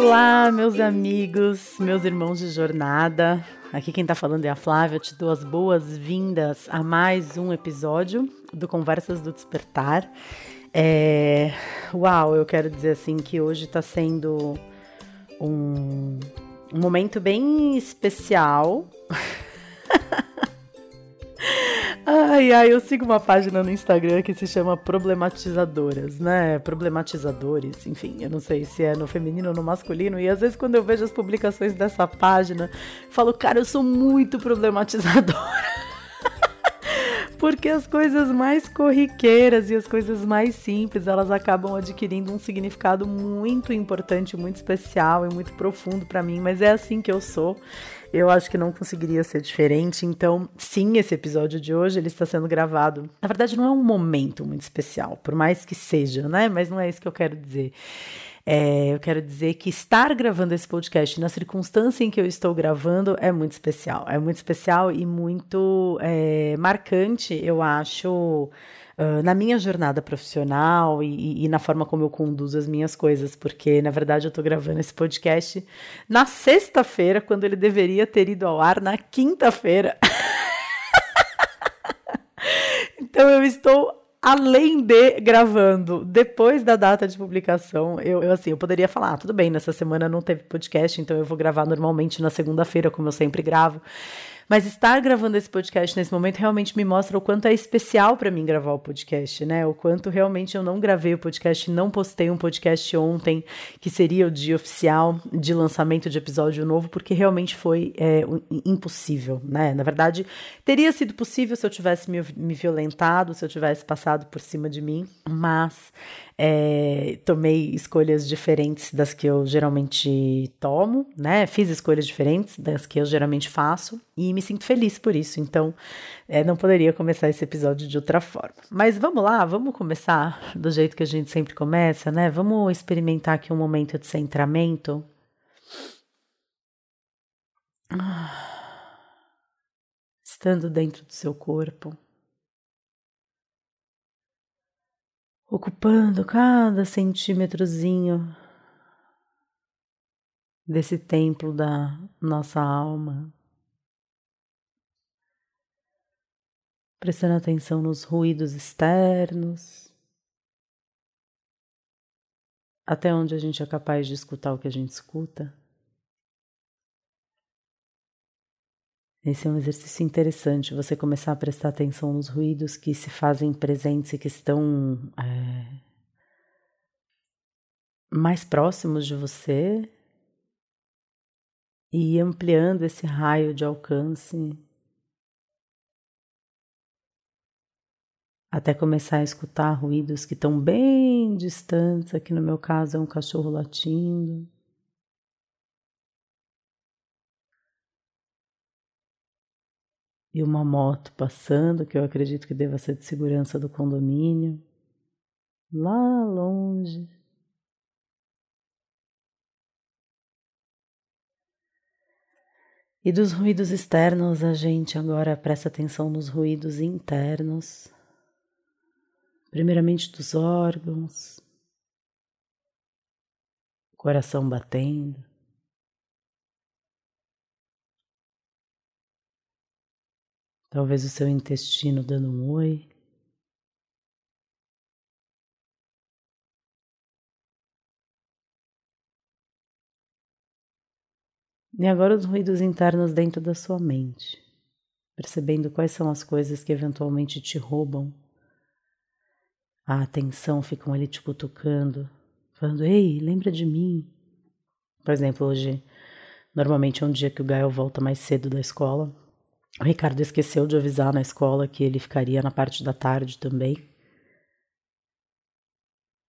Olá, meus amigos, meus irmãos de jornada. Aqui quem tá falando é a Flávia. Eu te dou as boas-vindas a mais um episódio do Conversas do Despertar. É... Uau, eu quero dizer assim que hoje tá sendo um, um momento bem especial. Ai, ai, eu sigo uma página no Instagram que se chama Problematizadoras, né? Problematizadores, enfim, eu não sei se é no feminino ou no masculino. E às vezes, quando eu vejo as publicações dessa página, falo, cara, eu sou muito problematizadora. Porque as coisas mais corriqueiras e as coisas mais simples, elas acabam adquirindo um significado muito importante, muito especial e muito profundo para mim, mas é assim que eu sou. Eu acho que não conseguiria ser diferente. Então, sim, esse episódio de hoje ele está sendo gravado. Na verdade, não é um momento muito especial, por mais que seja, né? Mas não é isso que eu quero dizer. É, eu quero dizer que estar gravando esse podcast na circunstância em que eu estou gravando é muito especial. É muito especial e muito é, marcante, eu acho na minha jornada profissional e, e, na forma como eu conduzo as minhas coisas, porque na verdade eu estou gravando esse podcast na sexta-feira, quando ele deveria ter ido ao ar na quinta-feira. então eu estou além de gravando depois da data de publicação, eu, eu, assim, eu poderia falar, ah, tudo bem, nessa semana não teve podcast, então eu vou gravar normalmente na segunda-feira, como eu sempre gravo. Mas estar gravando esse podcast nesse momento realmente me mostra o quanto é especial para mim gravar o podcast, né? O quanto realmente eu não gravei o podcast, não postei um podcast ontem, que seria o dia oficial de lançamento de episódio novo, porque realmente foi é, impossível, né? Na verdade, teria sido possível se eu tivesse me, me violentado, se eu tivesse passado por cima de mim, mas é, tomei escolhas diferentes das que eu geralmente tomo, né? Fiz escolhas diferentes das que eu geralmente faço e me sinto feliz por isso. Então, é, não poderia começar esse episódio de outra forma. Mas vamos lá, vamos começar do jeito que a gente sempre começa, né? Vamos experimentar aqui um momento de centramento. Estando dentro do seu corpo. Ocupando cada centímetrozinho desse templo da nossa alma, prestando atenção nos ruídos externos, até onde a gente é capaz de escutar o que a gente escuta. Esse é um exercício interessante, você começar a prestar atenção nos ruídos que se fazem presentes e que estão é, mais próximos de você e ampliando esse raio de alcance até começar a escutar ruídos que estão bem distantes. Aqui no meu caso é um cachorro latindo. E uma moto passando, que eu acredito que deva ser de segurança do condomínio, lá longe. E dos ruídos externos, a gente agora presta atenção nos ruídos internos, primeiramente dos órgãos, coração batendo. Talvez o seu intestino dando um oi. E agora os ruídos internos dentro da sua mente, percebendo quais são as coisas que eventualmente te roubam a atenção, ficam ali te cutucando, falando: Ei, lembra de mim. Por exemplo, hoje, normalmente é um dia que o Gael volta mais cedo da escola. O Ricardo esqueceu de avisar na escola que ele ficaria na parte da tarde também.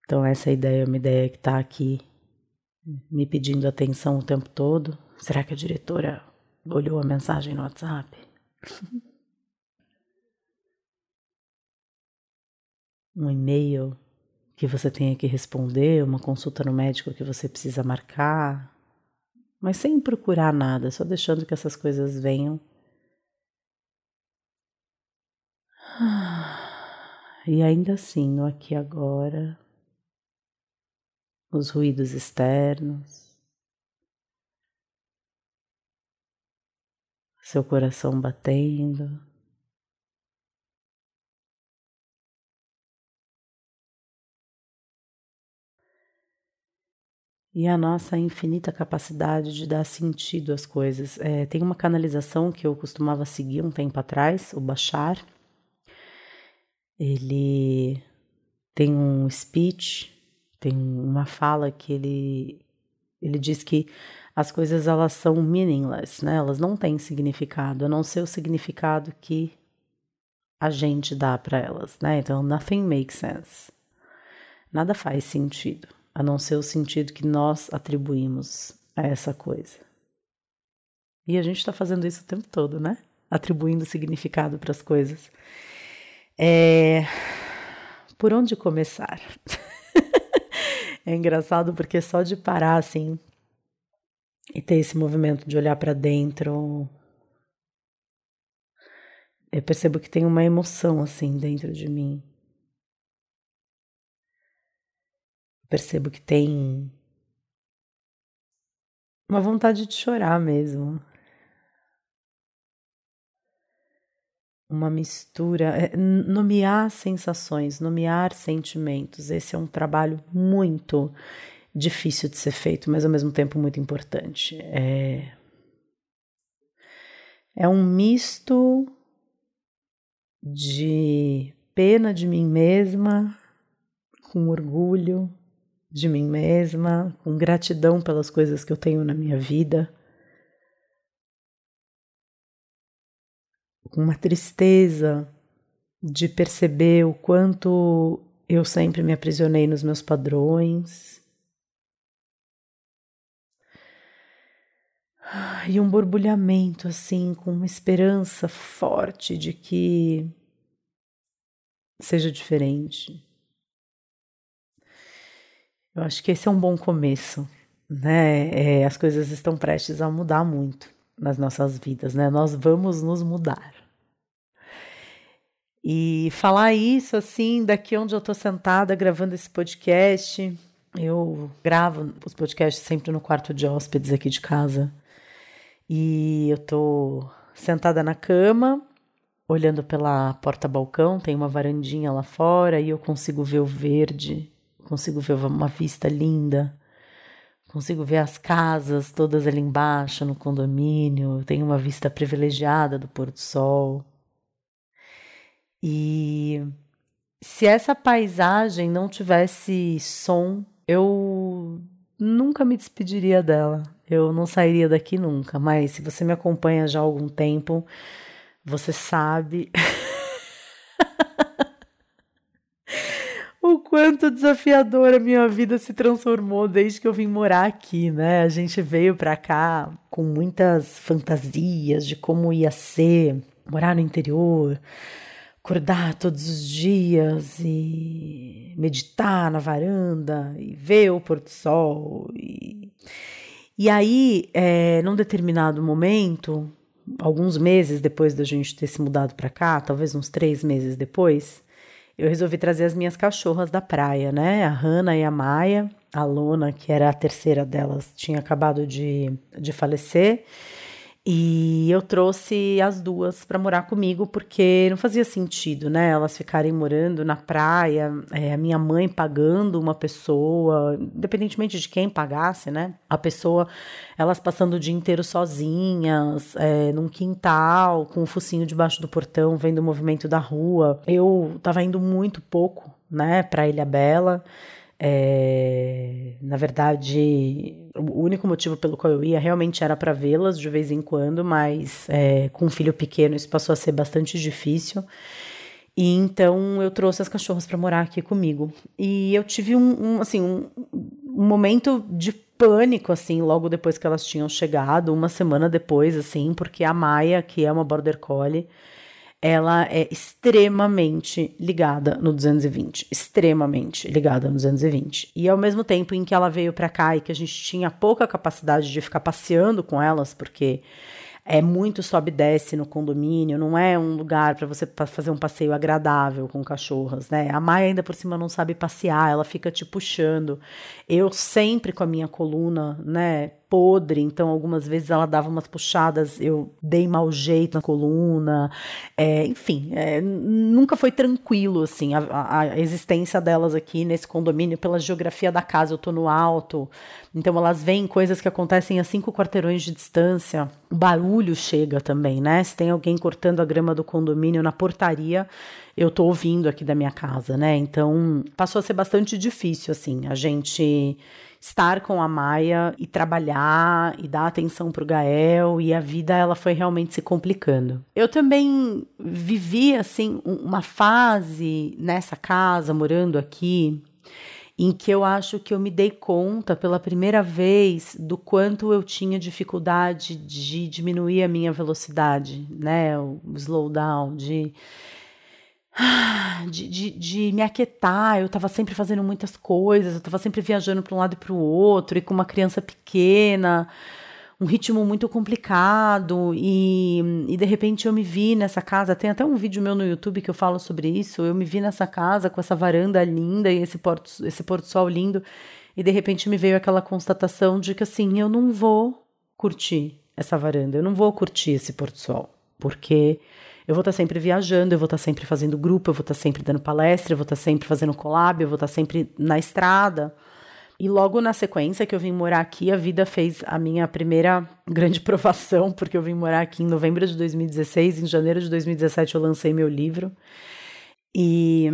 Então, essa ideia é uma ideia que está aqui me pedindo atenção o tempo todo. Será que a diretora olhou a mensagem no WhatsApp? um e-mail que você tenha que responder, uma consulta no médico que você precisa marcar, mas sem procurar nada, só deixando que essas coisas venham E ainda assim, no aqui agora, os ruídos externos, seu coração batendo, e a nossa infinita capacidade de dar sentido às coisas. É, tem uma canalização que eu costumava seguir um tempo atrás, o Bachar ele tem um speech, tem uma fala que ele, ele diz que as coisas elas são meaningless, né? Elas não têm significado, a não ser o significado que a gente dá para elas, né? Então, nothing makes sense. Nada faz sentido, a não ser o sentido que nós atribuímos a essa coisa. E a gente está fazendo isso o tempo todo, né? Atribuindo significado para as coisas. É... Por onde começar? é engraçado porque só de parar assim e ter esse movimento de olhar para dentro, eu percebo que tem uma emoção assim dentro de mim. percebo que tem uma vontade de chorar mesmo. Uma mistura, é, nomear sensações, nomear sentimentos. Esse é um trabalho muito difícil de ser feito, mas ao mesmo tempo muito importante. É, é um misto de pena de mim mesma, com orgulho de mim mesma, com gratidão pelas coisas que eu tenho na minha vida, com uma tristeza de perceber o quanto eu sempre me aprisionei nos meus padrões e um borbulhamento assim, com uma esperança forte de que seja diferente. Eu acho que esse é um bom começo, né? É, as coisas estão prestes a mudar muito nas nossas vidas, né? Nós vamos nos mudar. E falar isso assim, daqui onde eu tô sentada gravando esse podcast, eu gravo os podcasts sempre no quarto de hóspedes aqui de casa. E eu tô sentada na cama, olhando pela porta-balcão, tem uma varandinha lá fora e eu consigo ver o verde, consigo ver uma vista linda, consigo ver as casas todas ali embaixo no condomínio, tenho uma vista privilegiada do pôr do sol. E se essa paisagem não tivesse som, eu nunca me despediria dela. Eu não sairia daqui nunca. Mas se você me acompanha já há algum tempo, você sabe o quanto desafiadora a minha vida se transformou desde que eu vim morar aqui, né? A gente veio para cá com muitas fantasias de como ia ser morar no interior, acordar todos os dias e meditar na varanda e ver o pôr do sol. E, e aí, é, num determinado momento, alguns meses depois da gente ter se mudado para cá, talvez uns três meses depois, eu resolvi trazer as minhas cachorras da praia, né? A Hanna e a Maia. A Lona, que era a terceira delas, tinha acabado de, de falecer. E eu trouxe as duas para morar comigo porque não fazia sentido, né? Elas ficarem morando na praia, é, a minha mãe pagando uma pessoa, independentemente de quem pagasse, né? A pessoa, elas passando o dia inteiro sozinhas, é, num quintal, com o focinho debaixo do portão, vendo o movimento da rua. Eu tava indo muito pouco, né, para Ilha Bela. É, na verdade, o único motivo pelo qual eu ia realmente era para vê-las de vez em quando, mas é, com um filho pequeno isso passou a ser bastante difícil. E então eu trouxe as cachorras para morar aqui comigo. E eu tive um, um assim, um, um, momento de pânico, assim, logo depois que elas tinham chegado, uma semana depois, assim, porque a Maia, que é uma Border Collie, ela é extremamente ligada no 220, extremamente ligada no 220. E ao mesmo tempo em que ela veio para cá e que a gente tinha pouca capacidade de ficar passeando com elas, porque é muito sobe e desce no condomínio, não é um lugar para você fazer um passeio agradável com cachorras, né? A Maia ainda por cima não sabe passear, ela fica te puxando. Eu sempre com a minha coluna, né, podre, então algumas vezes ela dava umas puxadas, eu dei mau jeito na coluna, é, enfim, é, nunca foi tranquilo, assim, a, a, existência delas aqui nesse condomínio, pela geografia da casa, eu tô no alto, então elas veem coisas que acontecem a cinco quarteirões de distância, o barulho chega também, né, se tem alguém cortando a grama do condomínio na portaria, eu tô ouvindo aqui da minha casa, né, então passou a ser bastante difícil, assim, a gente estar com a Maia e trabalhar e dar atenção para o Gael e a vida ela foi realmente se complicando. Eu também vivi assim uma fase nessa casa morando aqui em que eu acho que eu me dei conta pela primeira vez do quanto eu tinha dificuldade de diminuir a minha velocidade, né, o slowdown, de de, de, de, me aquietar. Eu estava sempre fazendo muitas coisas, eu estava sempre viajando para um lado e para o outro, e com uma criança pequena, um ritmo muito complicado. E, e de repente eu me vi nessa casa. Tem até um vídeo meu no YouTube que eu falo sobre isso. Eu me vi nessa casa com essa varanda linda e esse porto, esse porto sol lindo. E de repente me veio aquela constatação de que assim, eu não vou curtir essa varanda, eu não vou curtir esse porto sol, porque eu vou estar sempre viajando, eu vou estar sempre fazendo grupo, eu vou estar sempre dando palestra, eu vou estar sempre fazendo collab, eu vou estar sempre na estrada. E logo na sequência que eu vim morar aqui, a vida fez a minha primeira grande provação, porque eu vim morar aqui em novembro de 2016, em janeiro de 2017 eu lancei meu livro. E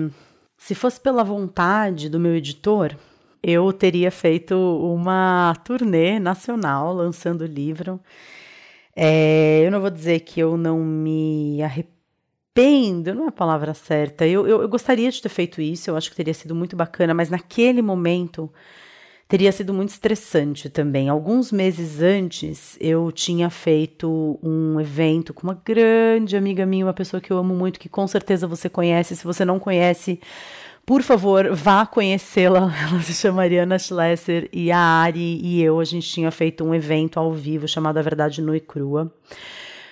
se fosse pela vontade do meu editor, eu teria feito uma turnê nacional lançando o livro. É, eu não vou dizer que eu não me arrependo, não é a palavra certa. Eu, eu, eu, gostaria de ter feito isso, eu acho que teria sido muito bacana, mas naquele momento teria sido muito estressante também. Alguns meses antes, eu tinha feito um evento com uma grande amiga minha, uma pessoa que eu amo muito, que com certeza você conhece. Se você não conhece, por favor, vá conhecê-la. Ela se chama Mariana Schlesser e a Ari e eu, a gente tinha feito um evento ao vivo chamado A Verdade Nua e Crua.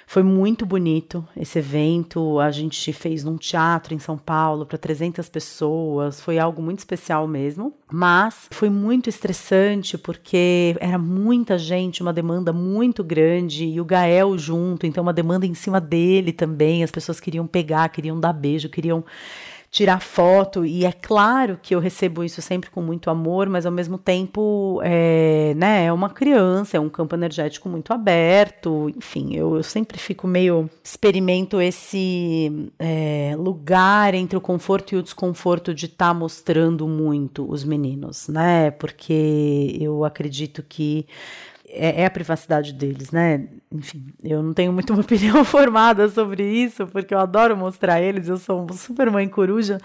Foi muito bonito esse evento. A gente fez num teatro em São Paulo para 300 pessoas. Foi algo muito especial mesmo. Mas foi muito estressante porque era muita gente, uma demanda muito grande e o Gael junto, então uma demanda em cima dele também. As pessoas queriam pegar, queriam dar beijo, queriam tirar foto, e é claro que eu recebo isso sempre com muito amor, mas ao mesmo tempo é, né, é uma criança, é um campo energético muito aberto, enfim, eu, eu sempre fico meio. experimento esse é, lugar entre o conforto e o desconforto de estar tá mostrando muito os meninos, né? Porque eu acredito que é, é, a privacidade deles, né? Enfim, eu não tenho muito uma opinião formada sobre isso, porque eu adoro mostrar eles, eu sou uma super mãe coruja,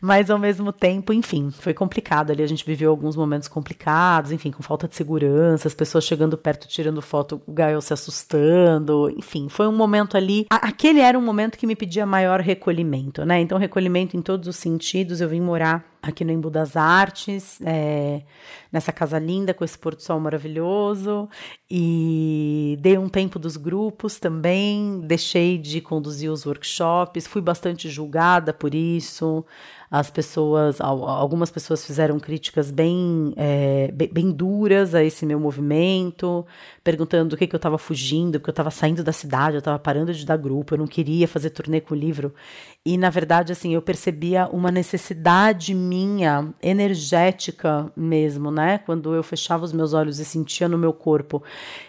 mas ao mesmo tempo, enfim, foi complicado ali. A gente viveu alguns momentos complicados, enfim, com falta de segurança, as pessoas chegando perto, tirando foto, o Gael se assustando, enfim, foi um momento ali. Aquele era um momento que me pedia maior recolhimento, né? Então, recolhimento em todos os sentidos. Eu vim morar aqui no Embu das Artes, é, nessa casa linda com esse porto sol maravilhoso e dei um tempo dos grupos também, deixei de conduzir os workshops, fui bastante julgada por isso. As pessoas, algumas pessoas fizeram críticas bem, é, bem, duras a esse meu movimento, perguntando do que, que eu estava fugindo, porque eu estava saindo da cidade, eu estava parando de dar grupo, eu não queria fazer turnê com o livro. E, na verdade, assim, eu percebia uma necessidade minha, energética mesmo, né? Quando eu fechava os meus olhos e sentia no meu corpo,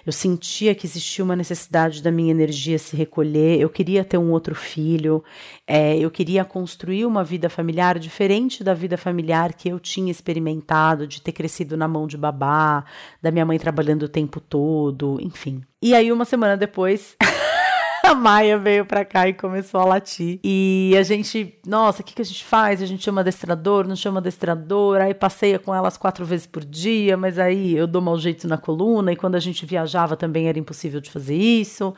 eu sentia que existia uma necessidade da minha energia se recolher, eu queria ter um outro filho, é, eu queria construir uma vida familiar familiar diferente da vida familiar que eu tinha experimentado, de ter crescido na mão de babá, da minha mãe trabalhando o tempo todo, enfim. E aí, uma semana depois. a Maia veio pra cá e começou a latir. E a gente, nossa, o que, que a gente faz? A gente chama adestrador, não chama adestrador, aí passeia com elas quatro vezes por dia, mas aí eu dou mau jeito na coluna, e quando a gente viajava também era impossível de fazer isso.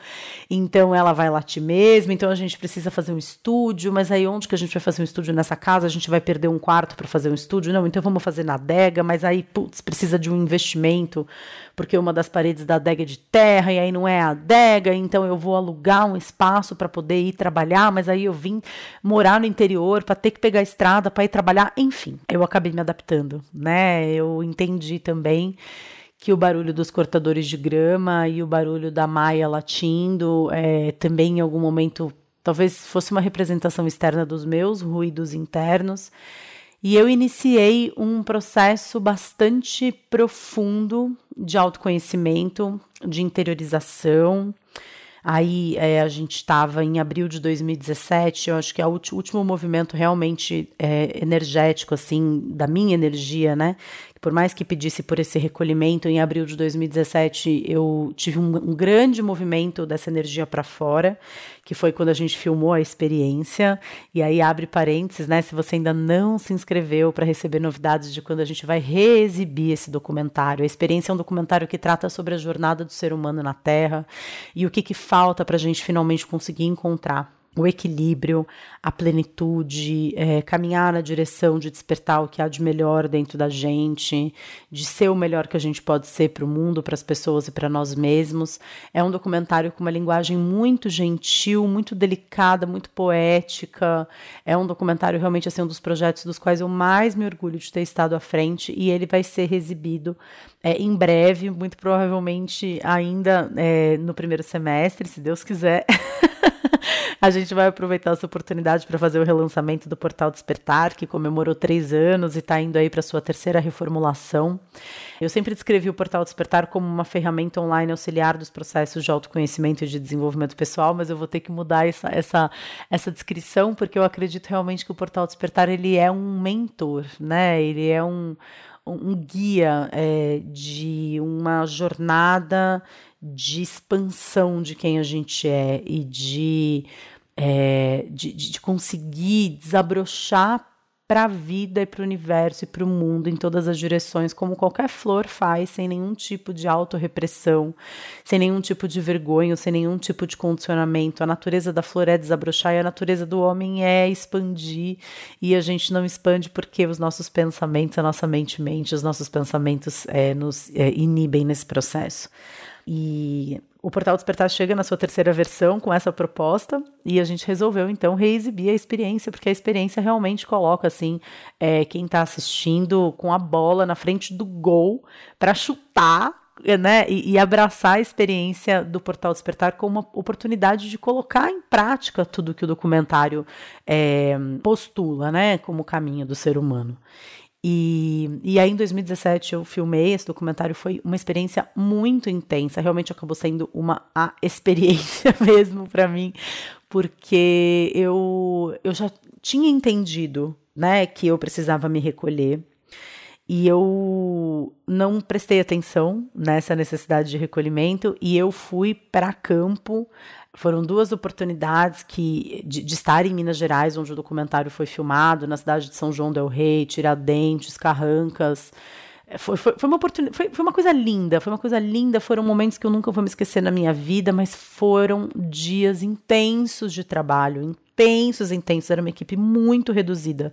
Então ela vai latir mesmo, então a gente precisa fazer um estúdio, mas aí onde que a gente vai fazer um estúdio nessa casa? A gente vai perder um quarto para fazer um estúdio? Não, então vamos fazer na adega, mas aí, putz, precisa de um investimento, porque uma das paredes da adega é de terra, e aí não é a adega, então eu vou alugar um espaço para poder ir trabalhar, mas aí eu vim morar no interior para ter que pegar a estrada para ir trabalhar, enfim, eu acabei me adaptando, né? Eu entendi também que o barulho dos cortadores de grama e o barulho da maia latindo é, também em algum momento talvez fosse uma representação externa dos meus ruídos internos. E eu iniciei um processo bastante profundo de autoconhecimento, de interiorização. Aí é, a gente estava em abril de 2017, eu acho que é o último movimento realmente é, energético, assim, da minha energia, né? Por mais que pedisse por esse recolhimento, em abril de 2017 eu tive um, um grande movimento dessa energia para fora, que foi quando a gente filmou a experiência. E aí abre parênteses, né? Se você ainda não se inscreveu para receber novidades de quando a gente vai reexibir esse documentário. A experiência é um documentário que trata sobre a jornada do ser humano na Terra e o que, que falta para a gente finalmente conseguir encontrar o equilíbrio, a plenitude, é, caminhar na direção de despertar o que há de melhor dentro da gente, de ser o melhor que a gente pode ser para o mundo, para as pessoas e para nós mesmos. É um documentário com uma linguagem muito gentil, muito delicada, muito poética. É um documentário realmente assim um dos projetos dos quais eu mais me orgulho de ter estado à frente e ele vai ser exibido é, em breve, muito provavelmente ainda é, no primeiro semestre, se Deus quiser. A gente vai aproveitar essa oportunidade para fazer o relançamento do Portal Despertar, que comemorou três anos e está indo aí para sua terceira reformulação. Eu sempre descrevi o Portal Despertar como uma ferramenta online auxiliar dos processos de autoconhecimento e de desenvolvimento pessoal, mas eu vou ter que mudar essa, essa, essa descrição, porque eu acredito realmente que o Portal Despertar ele é um mentor, né? Ele é um, um guia é, de uma jornada de expansão de quem a gente é e de é, de, de conseguir desabrochar para a vida e para o universo e para o mundo em todas as direções, como qualquer flor faz, sem nenhum tipo de autorrepressão, sem nenhum tipo de vergonha, sem nenhum tipo de condicionamento. A natureza da flor é desabrochar e a natureza do homem é expandir, e a gente não expande porque os nossos pensamentos, a nossa mente mente, os nossos pensamentos é, nos é, inibem nesse processo. E o Portal Despertar chega na sua terceira versão com essa proposta e a gente resolveu então reexibir a experiência, porque a experiência realmente coloca assim é, quem está assistindo com a bola na frente do gol para chutar né, e, e, abraçar a experiência do Portal Despertar como uma oportunidade de colocar em prática tudo que o documentário é, postula, né, como caminho do ser humano. E, e aí, em 2017, eu filmei esse documentário. Foi uma experiência muito intensa. Realmente acabou sendo uma a experiência mesmo para mim, porque eu, eu já tinha entendido né, que eu precisava me recolher. E eu não prestei atenção nessa necessidade de recolhimento e eu fui para campo foram duas oportunidades que de, de, estar em Minas Gerais, onde o documentário foi filmado, na cidade de São João del Rei, Tiradentes, Carrancas. É, foi, foi, foi uma oportunidade, foi, foi uma coisa linda, foi uma coisa linda. Foram momentos que eu nunca vou me esquecer na minha vida, mas foram dias intensos de trabalho, intensos, intensos, era uma equipe muito reduzida.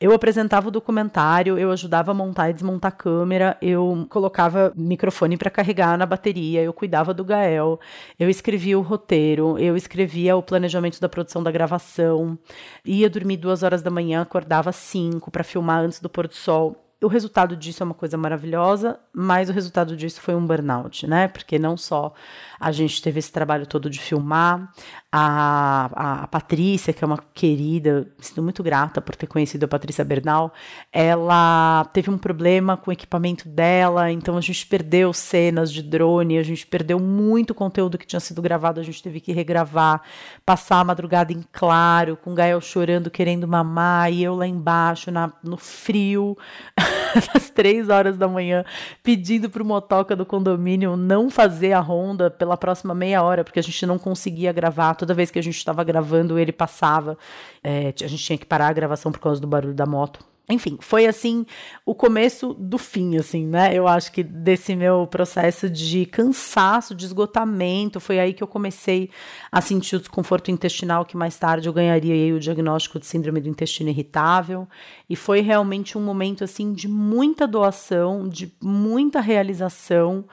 Eu apresentava o documentário, eu ajudava a montar e desmontar a câmera, eu colocava microfone para carregar na bateria, eu cuidava do Gael, eu escrevia o roteiro, eu escrevia o planejamento da produção da gravação, ia dormir duas horas da manhã, acordava cinco para filmar antes do pôr do sol o resultado disso é uma coisa maravilhosa, mas o resultado disso foi um burnout, né? Porque não só a gente teve esse trabalho todo de filmar, a, a, Patrícia, que é uma querida, sinto muito grata por ter conhecido a Patrícia Bernal, ela teve um problema com o equipamento dela, então a gente perdeu cenas de drone, a gente perdeu muito conteúdo que tinha sido gravado, a gente teve que regravar, passar a madrugada em claro, com o Gael chorando, querendo mamar, e eu lá embaixo, na, no frio. às três horas da manhã, pedindo para o motoca do condomínio não fazer a ronda pela próxima meia hora, porque a gente não conseguia gravar. Toda vez que a gente estava gravando, ele passava. É, a gente tinha que parar a gravação por causa do barulho da moto. Enfim, foi assim o começo do fim, assim, né? Eu acho que desse meu processo de cansaço, de esgotamento, foi aí que eu comecei a sentir o desconforto intestinal, que mais tarde eu ganharia o diagnóstico de síndrome do intestino irritável. E foi realmente um momento assim de muita doação, de muita realização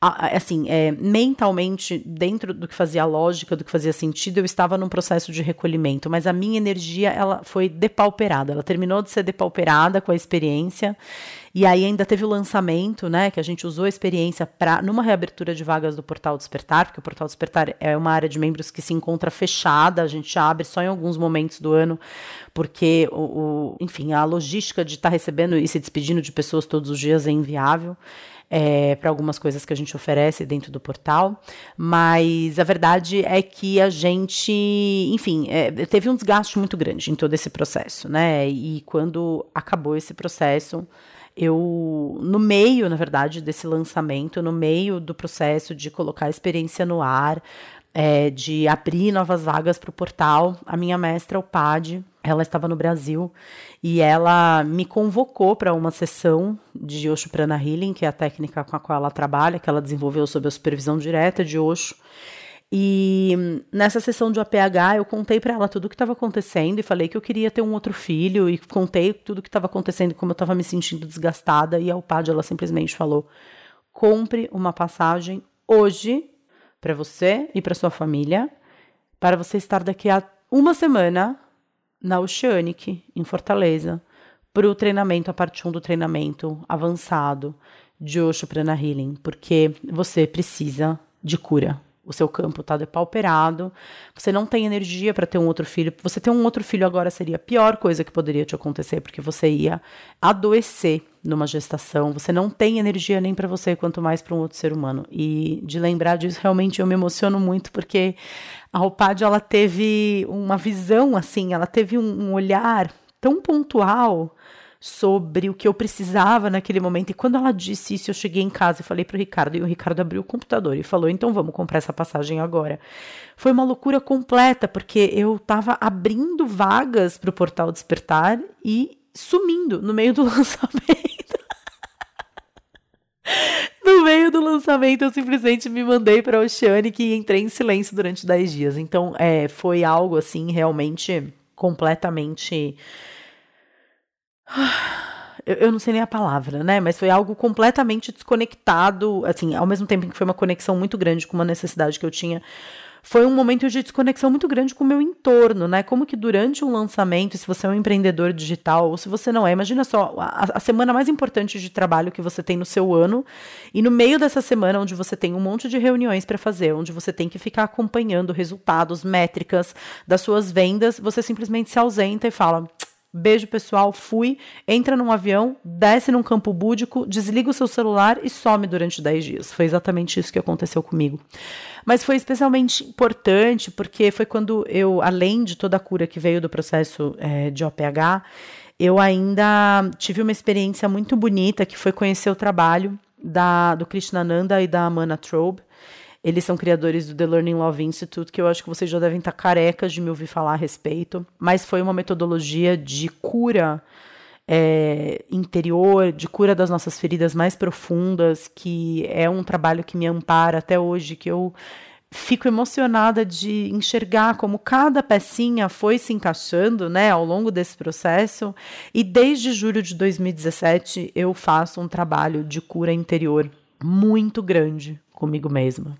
assim, é, mentalmente, dentro do que fazia lógica, do que fazia sentido, eu estava num processo de recolhimento, mas a minha energia, ela foi depauperada, ela terminou de ser depauperada com a experiência, e aí ainda teve o lançamento, né, que a gente usou a experiência para numa reabertura de vagas do Portal Despertar, porque o Portal Despertar é uma área de membros que se encontra fechada, a gente abre só em alguns momentos do ano, porque o, o enfim, a logística de estar tá recebendo e se despedindo de pessoas todos os dias é inviável é, para algumas coisas que a gente oferece dentro do portal, mas a verdade é que a gente, enfim, é, teve um desgaste muito grande em todo esse processo, né? E quando acabou esse processo, eu, no meio, na verdade, desse lançamento, no meio do processo de colocar a experiência no ar, é, de abrir novas vagas para o portal, a minha mestra, o PAD, ela estava no Brasil e ela me convocou para uma sessão de Osho Prana Healing, que é a técnica com a qual ela trabalha, que ela desenvolveu sob a supervisão direta de Osho. E nessa sessão de APH eu contei para ela tudo o que estava acontecendo e falei que eu queria ter um outro filho e contei tudo o que estava acontecendo, como eu estava me sentindo desgastada e ao PAD ela simplesmente falou: "Compre uma passagem hoje para você e para sua família, para você estar daqui a uma semana na Oceanic, em Fortaleza, para o treinamento, a parte 1 do treinamento avançado de Osho Prana Healing, porque você precisa de cura. O seu campo está depauperado, você não tem energia para ter um outro filho. Você ter um outro filho agora seria a pior coisa que poderia te acontecer, porque você ia adoecer numa gestação. Você não tem energia nem para você, quanto mais para um outro ser humano. E de lembrar disso, realmente eu me emociono muito, porque a Ropad, ela teve uma visão assim, ela teve um, um olhar tão pontual sobre o que eu precisava naquele momento. E quando ela disse isso, eu cheguei em casa e falei para o Ricardo, e o Ricardo abriu o computador e falou: então vamos comprar essa passagem agora. Foi uma loucura completa, porque eu estava abrindo vagas para o portal Despertar e sumindo no meio do lançamento. No meio do lançamento, eu simplesmente me mandei para a Oceanic e entrei em silêncio durante 10 dias. Então, é, foi algo assim, realmente completamente. Eu, não sei nem a palavra, né? Mas foi algo completamente desconectado, assim, ao mesmo tempo que foi uma conexão muito grande com uma necessidade que eu tinha foi um momento de desconexão muito grande com o meu entorno, né? Como que durante um lançamento, se você é um empreendedor digital ou se você não é, imagina só a, a, semana mais importante de trabalho que você tem no seu ano e no meio dessa semana onde você tem um monte de reuniões para fazer, onde você tem que ficar acompanhando resultados, métricas das suas vendas, você simplesmente se ausenta e fala Beijo, pessoal. Fui. Entra num avião, desce num campo búdico, desliga o seu celular e some durante 10 dias. Foi exatamente isso que aconteceu comigo. Mas foi especialmente importante porque foi quando eu, além de toda a cura que veio do processo é, de OPH, eu ainda tive uma experiência muito bonita que foi conhecer o trabalho da, do Krishnananda e da Amana Trobe eles são criadores do The Learning Love Institute, que eu acho que vocês já devem estar carecas de me ouvir falar a respeito, mas foi uma metodologia de cura é, interior, de cura das nossas feridas mais profundas, que é um trabalho que me ampara até hoje, que eu fico emocionada de enxergar como cada pecinha foi se encaixando, né, ao longo desse processo. E desde julho de 2017 eu faço um trabalho de cura interior muito grande comigo mesma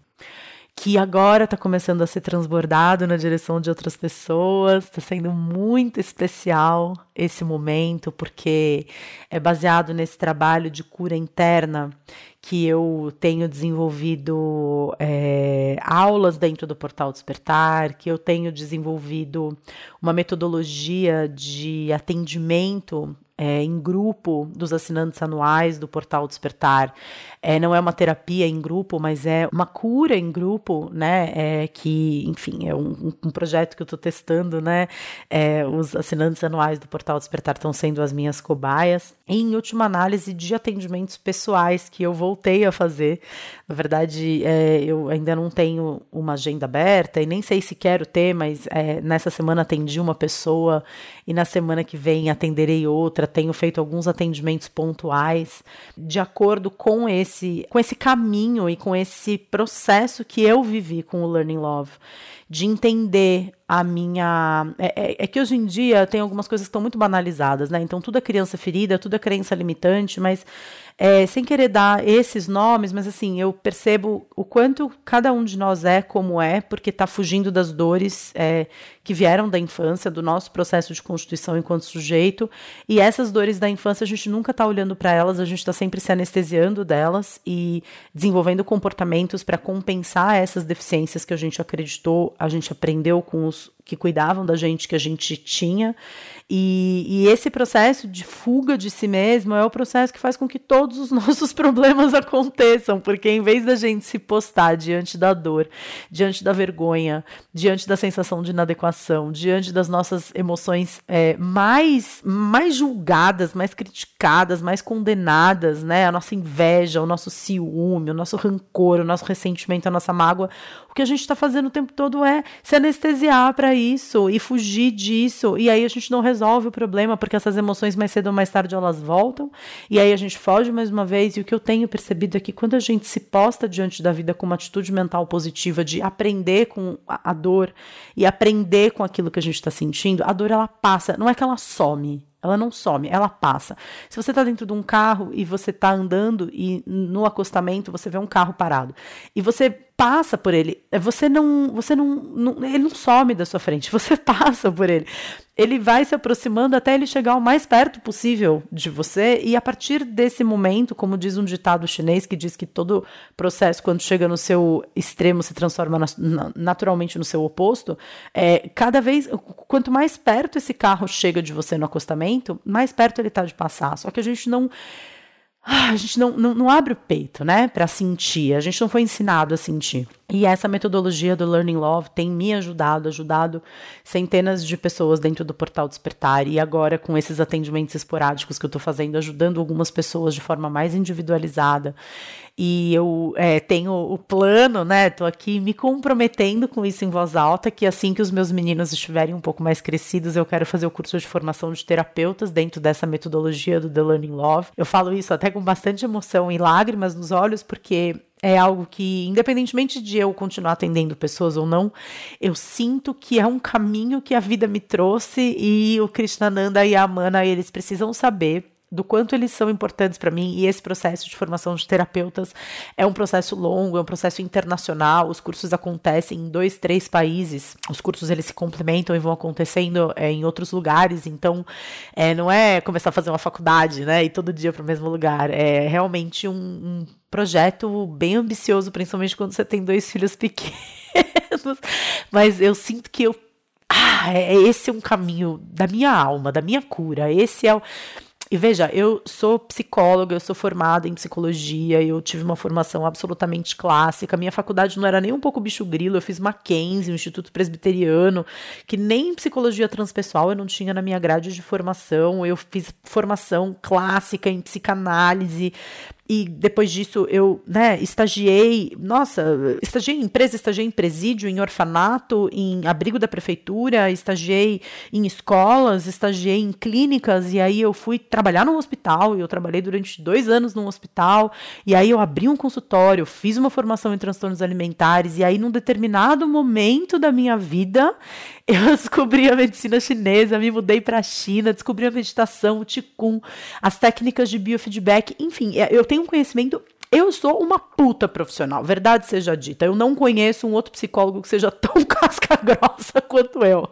que agora está começando a ser transbordado na direção de outras pessoas. Está sendo muito especial esse momento, porque é baseado nesse trabalho de cura interna que eu tenho desenvolvido é, aulas dentro do Portal Despertar, que eu tenho desenvolvido uma metodologia de atendimento é, em grupo dos assinantes anuais do Portal Despertar. É, não é uma terapia em grupo, mas é uma cura em grupo, né? É, que, enfim, é um, um projeto que eu estou testando, né? É, os assinantes anuais do Portal Despertar estão sendo as minhas cobaias. E, em última análise, de atendimentos pessoais que eu voltei a fazer. Na verdade, é, eu ainda não tenho uma agenda aberta e nem sei se quero ter, mas é, nessa semana atendi uma pessoa e na semana que vem atenderei outra tenho feito alguns atendimentos pontuais de acordo com esse, com esse caminho e com esse processo que eu vivi com o Learning Love, de entender a minha. É, é, é, que hoje em dia tem algumas coisas que estão muito banalizadas, né? Então, tudo é criança ferida, tudo é crença limitante, mas é, sem querer dar esses nomes, mas assim, eu percebo o quanto cada um de nós é como é, porque está fugindo das dores é, que vieram da infância, do nosso processo de constituição enquanto sujeito. E essas dores da infância, a gente nunca está olhando para elas, a gente está sempre se anestesiando delas e desenvolvendo comportamentos para compensar essas deficiências que a gente acreditou, a gente aprendeu com os que cuidavam da gente que a gente tinha. E, e, esse processo de fuga de si mesmo é o processo que faz com que todos os nossos problemas aconteçam, porque em vez da gente se postar diante da dor, diante da vergonha, diante da sensação de inadequação, diante das nossas emoções é, mais, mais julgadas, mais criticadas, mais condenadas, né? A nossa inveja, o nosso ciúme, o nosso rancor, o nosso ressentimento, a nossa mágoa, o que a gente está fazendo o tempo todo é se anestesiar para isso e fugir disso. E aí a gente não resolve o problema, porque essas emoções mais cedo ou mais tarde elas voltam. E aí a gente foge mais uma vez. E o que eu tenho percebido é que quando a gente se posta diante da vida com uma atitude mental positiva de aprender com a, dor e aprender com aquilo que a gente está sentindo, a dor ela passa. Não é que ela some. Ela não some, ela passa. Se você está dentro de um carro e você está andando e no acostamento você vê um carro parado e você passa por ele. É, você não, você não, não, ele não some da sua frente, você passa por ele. Ele vai se aproximando até ele chegar o mais perto possível de você e a partir desse momento, como diz um ditado chinês que diz que todo processo quando chega no seu extremo se transforma na, naturalmente no seu oposto, é cada vez quanto mais perto esse carro chega de você no acostamento, mais perto ele está de passar. Só que a gente não a gente não, não, não, abre o peito, né, para sentir. A gente não foi ensinado a sentir. E essa metodologia do Learning Love tem me ajudado, ajudado centenas de pessoas dentro do portal Despertar. E agora, com esses atendimentos esporádicos que eu estou fazendo, ajudando algumas pessoas de forma mais individualizada e eu é, tenho o plano, né? Tô aqui me comprometendo com isso em voz alta, que assim que os meus meninos estiverem um pouco mais crescidos, eu quero fazer o curso de formação de terapeutas dentro dessa metodologia do The Learning Love. Eu falo isso até com bastante emoção e lágrimas nos olhos, porque é algo que, independentemente de eu continuar atendendo pessoas ou não, eu sinto que é um caminho que a vida me trouxe e o Krishnananda e a Amana, eles precisam saber do quanto eles são importantes para mim e esse processo de formação de terapeutas é um processo longo, é um processo internacional. Os cursos acontecem em dois, três países. Os cursos eles se complementam e vão acontecendo é, em outros lugares. Então, é, não é começar a fazer uma faculdade, né, e todo dia para o mesmo lugar. É realmente um, um projeto bem ambicioso, principalmente quando você tem dois filhos pequenos. Mas eu sinto que eu ah, é, esse é um caminho da minha alma, da minha cura. Esse é o e veja, eu sou psicóloga, eu sou formada em psicologia, eu tive uma formação absolutamente clássica. Minha faculdade não era nem um pouco bicho grilo, eu fiz Mackenzie, um Instituto Presbiteriano, que nem psicologia transpessoal eu não tinha na minha grade de formação. Eu fiz formação clássica em psicanálise, e depois disso eu, né, estagiei, nossa, estagiei em empresa, estagiei em presídio, em orfanato, em abrigo da prefeitura, estagiei em escolas, estagiei em clínicas, e aí eu fui trabalhar num hospital, e eu trabalhei durante dois anos num hospital, e aí eu abri um consultório, fiz uma formação em transtornos alimentares, e aí num determinado momento da minha vida, eu descobri a medicina chinesa, me mudei para a China, descobri a meditação, o Qigong, as técnicas de biofeedback, enfim, é, eu tenho um conhecimento eu sou uma puta profissional, verdade seja dita. Eu não conheço um outro psicólogo que seja tão casca grossa quanto eu.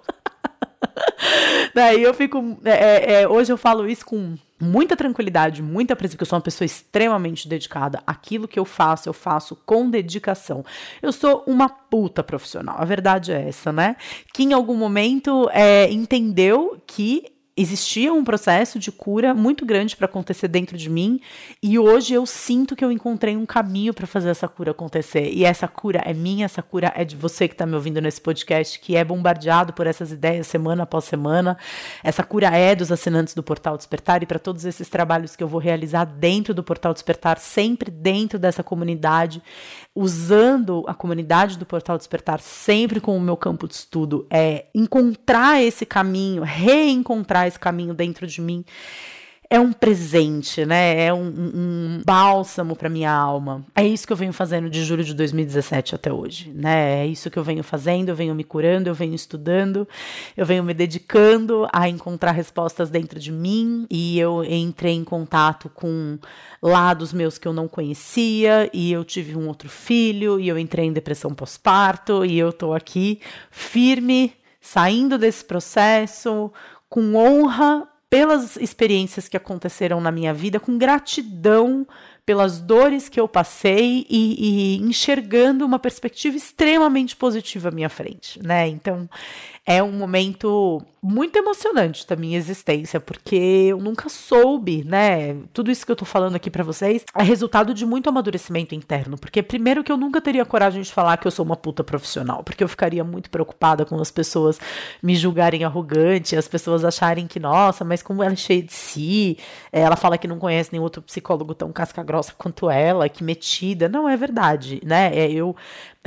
Daí eu fico. É, é, é, hoje eu falo isso com muita tranquilidade, muita presença, porque eu sou uma pessoa extremamente dedicada. Aquilo que eu faço, eu faço com dedicação. Eu sou uma puta profissional. A verdade é essa, né? Que em algum momento é, entendeu que existia um processo de cura muito grande para acontecer dentro de mim e hoje eu sinto que eu encontrei um caminho para fazer essa cura acontecer. E essa cura é minha, essa cura é de você que está me ouvindo nesse podcast, que é bombardeado por essas ideias semana após semana. Essa cura é dos assinantes do Portal Despertar e para todos esses trabalhos que eu vou realizar dentro do Portal Despertar, sempre dentro dessa comunidade, usando a comunidade do Portal Despertar sempre com o meu campo de estudo, é encontrar esse caminho, reencontrar esse caminho dentro de mim. é um presente, né? É um, um bálsamo para minha alma. É isso que eu venho fazendo de julho de 2017 até hoje, né? É isso que eu venho fazendo, eu venho me curando, eu venho estudando, eu venho me dedicando a encontrar respostas dentro de mim e eu entrei em contato com lados meus que eu não conhecia e eu tive um outro filho e eu entrei em depressão pós-parto e eu tô aqui firme, saindo desse processo com honra pelas experiências que aconteceram na minha vida, com gratidão pelas dores que eu passei e, e, enxergando uma perspectiva extremamente positiva à minha frente, né? Então, é um momento muito emocionante da minha existência, porque eu nunca soube, né? Tudo isso que eu tô falando aqui para vocês é resultado de muito amadurecimento interno, porque primeiro que eu nunca teria coragem de falar que eu sou uma puta profissional, porque eu ficaria muito preocupada com as pessoas me julgarem arrogante, as pessoas acharem que, nossa, mas como ela é cheia de si, ela fala que não conhece nenhum outro psicólogo tão casca grossa quanto ela, que metida. Não é verdade, né? É, eu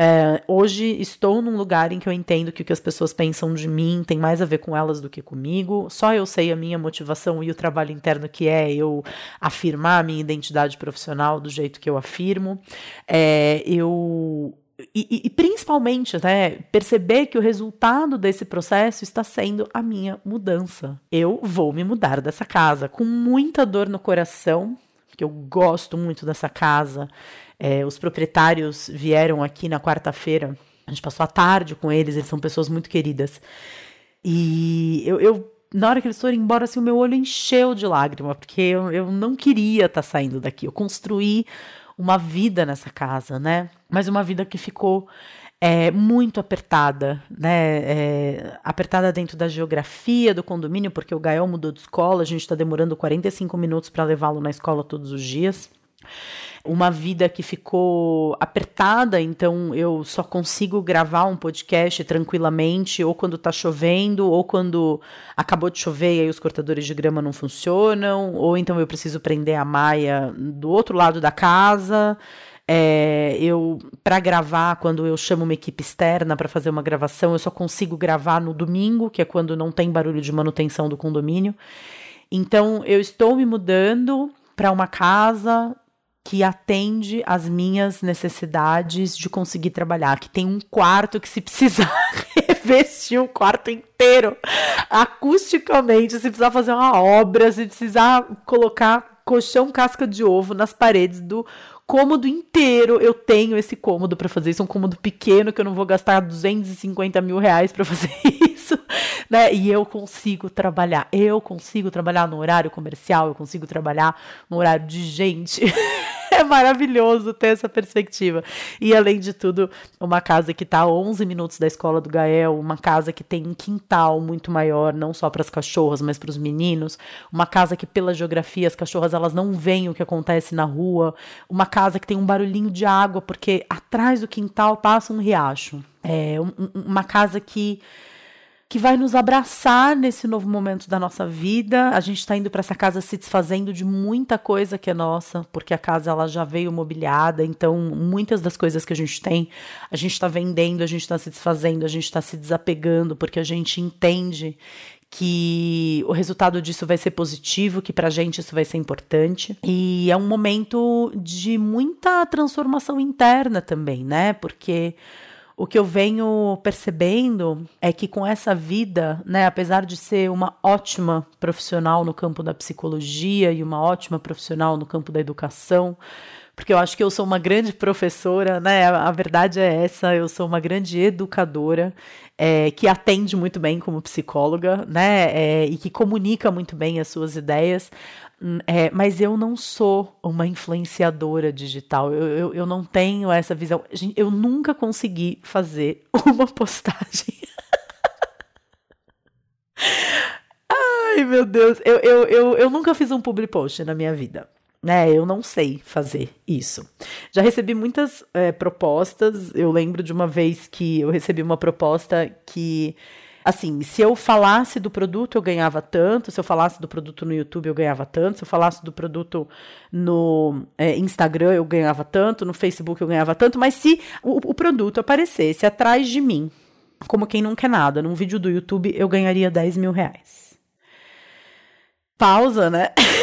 é, hoje estou num lugar em que eu entendo que o que as pessoas pensam de mim tem mais a ver com elas do que comigo. Só eu sei a minha motivação e o trabalho interno que é eu afirmar a minha identidade profissional do jeito que eu afirmo. É, eu e, e, principalmente, né, perceber que o resultado desse processo está sendo a minha mudança. Eu vou me mudar dessa casa com muita dor no coração, que eu gosto muito dessa casa. É, os proprietários vieram aqui na quarta-feira. A gente passou a tarde com eles, eles são pessoas muito queridas. E eu, eu na hora que eles foram embora, assim, o meu olho encheu de lágrima, porque eu, eu não queria estar tá saindo daqui. Eu construí uma vida nessa casa, né? Mas uma vida que ficou é, muito apertada, né? É, apertada dentro da geografia do condomínio, porque o Gael mudou de escola, a gente está demorando 45 minutos para levá-lo na escola todos os dias uma vida que ficou apertada, então eu só consigo gravar um podcast tranquilamente, ou quando tá chovendo, ou quando acabou de chover e aí os cortadores de grama não funcionam, ou então eu preciso prender a maia do outro lado da casa. É, eu para gravar quando eu chamo uma equipe externa para fazer uma gravação eu só consigo gravar no domingo que é quando não tem barulho de manutenção do condomínio então eu estou me mudando para uma casa que atende às minhas necessidades de conseguir trabalhar, que tem um quarto que se precisar revestir o quarto inteiro acusticamente, se precisar fazer uma obra, se precisar colocar colchão casca de ovo nas paredes do cômodo inteiro, eu tenho esse cômodo para fazer isso, um cômodo pequeno que eu não vou gastar 250 mil reais para fazer isso, né? E eu consigo trabalhar, eu consigo trabalhar no horário comercial, eu consigo trabalhar no horário de gente. é maravilhoso ter essa perspectiva. E além de tudo, uma casa que está a 11 minutos da escola do Gael, uma casa que tem um quintal muito maior, não só para as cachorras, mas para os meninos, uma casa que pela geografia as cachorras elas não veem o que acontece na rua, uma casa que tem um barulhinho de água porque atrás do quintal passa um riacho. É um, uma casa que que vai nos abraçar nesse novo momento da nossa vida. A gente está indo para essa casa se desfazendo de muita coisa que é nossa, porque a casa ela já veio mobiliada, então muitas das coisas que a gente tem, a gente está vendendo, a gente está se desfazendo, a gente está se desapegando, porque a gente entende que o resultado disso vai ser positivo, que pra gente isso vai ser importante. E é um momento de muita transformação interna também, né? Porque o que eu venho percebendo é que com essa vida, né, apesar de ser uma ótima profissional no campo da psicologia e uma ótima profissional no campo da educação, porque eu acho que eu sou uma grande professora, né? A verdade é essa, eu sou uma grande educadora é, que atende muito bem como psicóloga, né? É, e que comunica muito bem as suas ideias. Hum, é, mas eu não sou uma influenciadora digital, eu, eu, eu não tenho essa visão. Eu nunca consegui fazer uma postagem. Ai, meu Deus, eu, eu, eu, eu nunca fiz um public post na minha vida. Né, eu não sei fazer isso. Já recebi muitas é, propostas. Eu lembro de uma vez que eu recebi uma proposta que assim, se eu falasse do produto, eu ganhava tanto, se eu falasse do produto no YouTube, eu ganhava tanto, se eu falasse do produto no é, Instagram, eu ganhava tanto, no Facebook eu ganhava tanto, mas se o, o produto aparecesse atrás de mim, como quem não quer nada, num vídeo do YouTube, eu ganharia 10 mil reais. Pausa, né?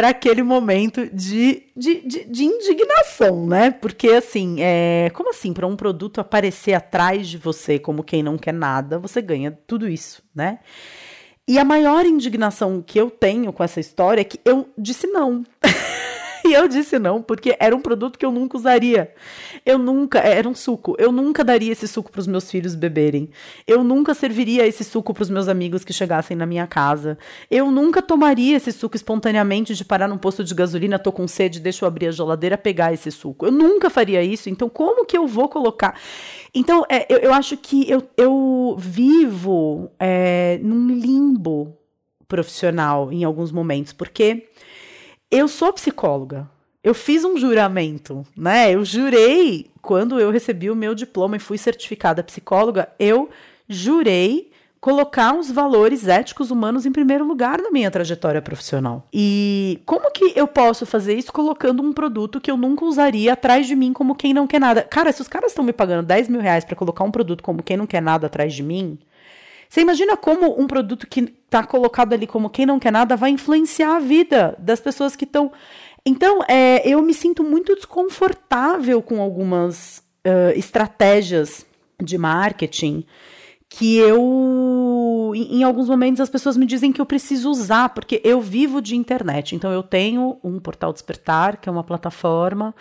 para aquele momento de, de, de, de, indignação, né? Porque assim, é, como assim, para um produto aparecer atrás de você como quem não quer nada, você ganha tudo isso, né? E a maior indignação que eu tenho com essa história é que eu disse não. E eu disse não, porque era um produto que eu nunca usaria. Eu nunca, era um suco. Eu nunca daria esse suco para os meus filhos beberem. Eu nunca serviria esse suco para os meus amigos que chegassem na minha casa. Eu nunca tomaria esse suco espontaneamente de parar num posto de gasolina, tô com sede, deixa eu abrir a geladeira, pegar esse suco. Eu nunca faria isso. Então, como que eu vou colocar? Então, é, eu, eu, acho que eu, eu vivo é, num limbo profissional em alguns momentos, porque eu sou psicóloga. Eu fiz um juramento, né? Eu jurei quando eu recebi o meu diploma e fui certificada psicóloga, eu jurei colocar os valores éticos humanos em primeiro lugar na minha trajetória profissional. E como que eu posso fazer isso colocando um produto que eu nunca usaria atrás de mim como quem não quer nada? Cara, se os caras estão me pagando 10 mil reais para colocar um produto como quem não quer nada atrás de mim, você imagina como um produto que está colocado ali como quem não quer nada vai influenciar a vida das pessoas que estão. Então, é, eu me sinto muito desconfortável com algumas uh, estratégias de marketing que eu, em, em, alguns momentos, as pessoas me dizem que eu preciso usar, porque eu vivo de internet. Então, eu tenho um portal Despertar, que é uma plataforma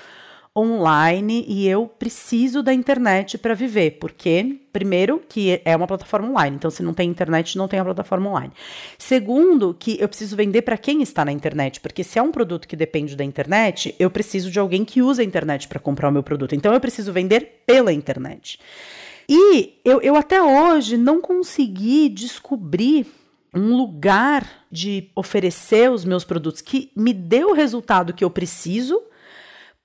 online e eu preciso da internet para viver, porque primeiro que é uma plataforma online, então se não tem internet não tem a plataforma online. Segundo, que eu preciso vender para quem está na internet, porque se é um produto que depende da internet, eu preciso de alguém que usa a internet para comprar o meu produto. Então eu preciso vender pela internet. E eu, eu até hoje não consegui descobrir um lugar de oferecer os meus produtos que me dê o resultado que eu preciso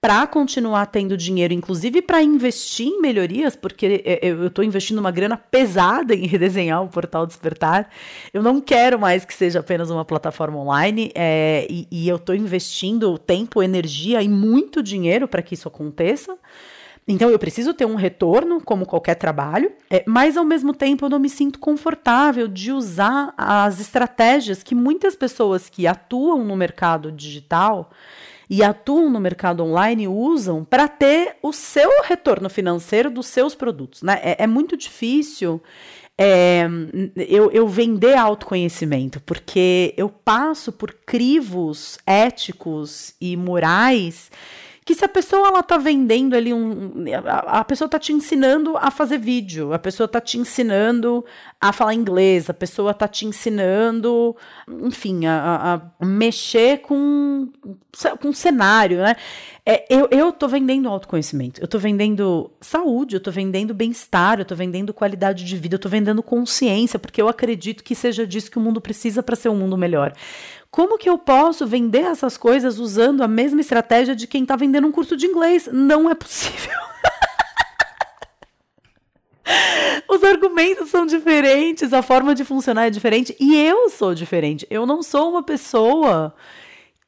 para continuar tendo dinheiro, inclusive para investir em melhorias, porque é, é, eu estou investindo uma grana pesada em redesenhar o portal Despertar. Eu não quero mais que seja apenas uma plataforma online é, e, e eu estou investindo tempo, energia e muito dinheiro para que isso aconteça. Então eu preciso ter um retorno, como qualquer trabalho, é, mas ao mesmo tempo eu não me sinto confortável de usar as estratégias que muitas pessoas que atuam no mercado digital e atuam no mercado online usam para ter o seu retorno financeiro dos seus produtos. Né? É, é muito difícil é, eu, eu vender autoconhecimento, porque eu passo por crivos éticos e morais que se a pessoa ela tá vendendo ali um. A, a pessoa tá te ensinando a fazer vídeo, a pessoa tá te ensinando a falar inglês, a pessoa tá te ensinando, enfim, a, a mexer com, com cenário, né? É, eu, eu tô vendendo autoconhecimento, eu tô vendendo saúde, eu tô vendendo bem-estar, eu tô vendendo qualidade de vida, eu tô vendendo consciência, porque eu acredito que seja disso que o mundo precisa para ser um mundo melhor. Como que eu posso vender essas coisas usando a mesma estratégia de quem está vendendo um curso de inglês? Não é possível. Os argumentos são diferentes, a forma de funcionar é diferente e eu sou diferente. Eu não sou uma pessoa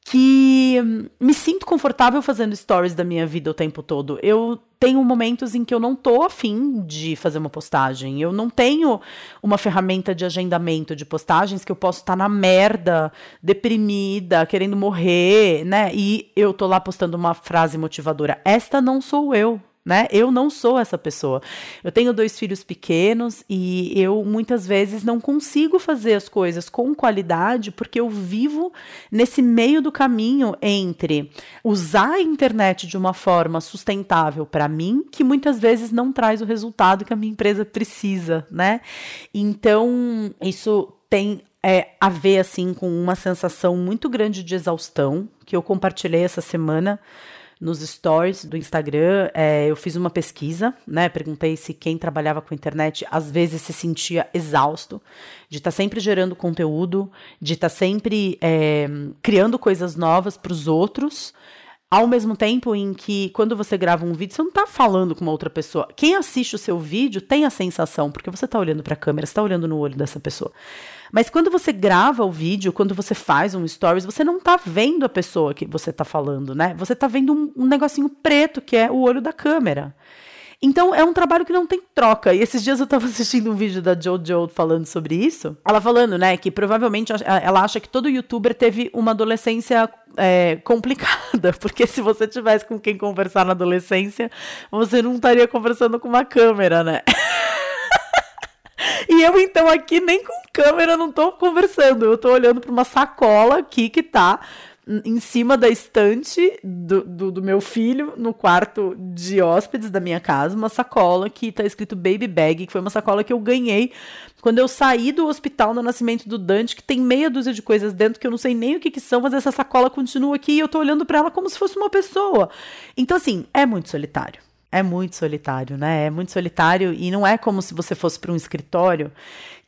que me sinto confortável fazendo stories da minha vida o tempo todo. Eu tenho momentos em que eu não tô afim de fazer uma postagem. Eu não tenho uma ferramenta de agendamento de postagens que eu posso estar tá na merda, deprimida, querendo morrer, né? E eu tô lá postando uma frase motivadora. Esta não sou eu né? Eu não sou essa pessoa. Eu tenho dois filhos pequenos e eu muitas vezes não consigo fazer as coisas com qualidade porque eu vivo nesse meio do caminho entre usar a internet de uma forma sustentável para mim, que muitas vezes não traz o resultado que a minha empresa precisa, né? Então, isso tem é, a ver assim com uma sensação muito grande de exaustão que eu compartilhei essa semana nos stories do Instagram, é, eu fiz uma pesquisa, né? Perguntei se quem trabalhava com internet às vezes se sentia exausto, de estar tá sempre gerando conteúdo, de estar tá sempre é, criando coisas novas para os outros. Ao mesmo tempo em que, quando você grava um vídeo, você não está falando com uma outra pessoa. Quem assiste o seu vídeo tem a sensação, porque você está olhando para a câmera, está olhando no olho dessa pessoa. Mas quando você grava o vídeo, quando você faz um stories, você não está vendo a pessoa que você está falando, né? Você está vendo um, um negocinho preto que é o olho da câmera. Então é um trabalho que não tem troca. E esses dias eu tava assistindo um vídeo da Jojo falando sobre isso. Ela falando, né, que provavelmente ela acha que todo youtuber teve uma adolescência é, complicada, porque se você tivesse com quem conversar na adolescência, você não estaria conversando com uma câmera, né? E eu, então, aqui nem com câmera não tô conversando. Eu tô olhando para uma sacola aqui que tá em cima da estante do, do, do, meu filho, no quarto de hóspedes da minha casa, uma sacola que tá escrito Baby Bag, que foi uma sacola que eu ganhei quando eu saí do hospital no nascimento do Dante, que tem meia dúzia de coisas dentro que eu não sei nem o que, que são, mas essa sacola continua aqui e eu tô olhando para ela como se fosse uma pessoa. Então, assim, é muito solitário. É muito solitário, né? É muito solitário e não é como se você fosse para um escritório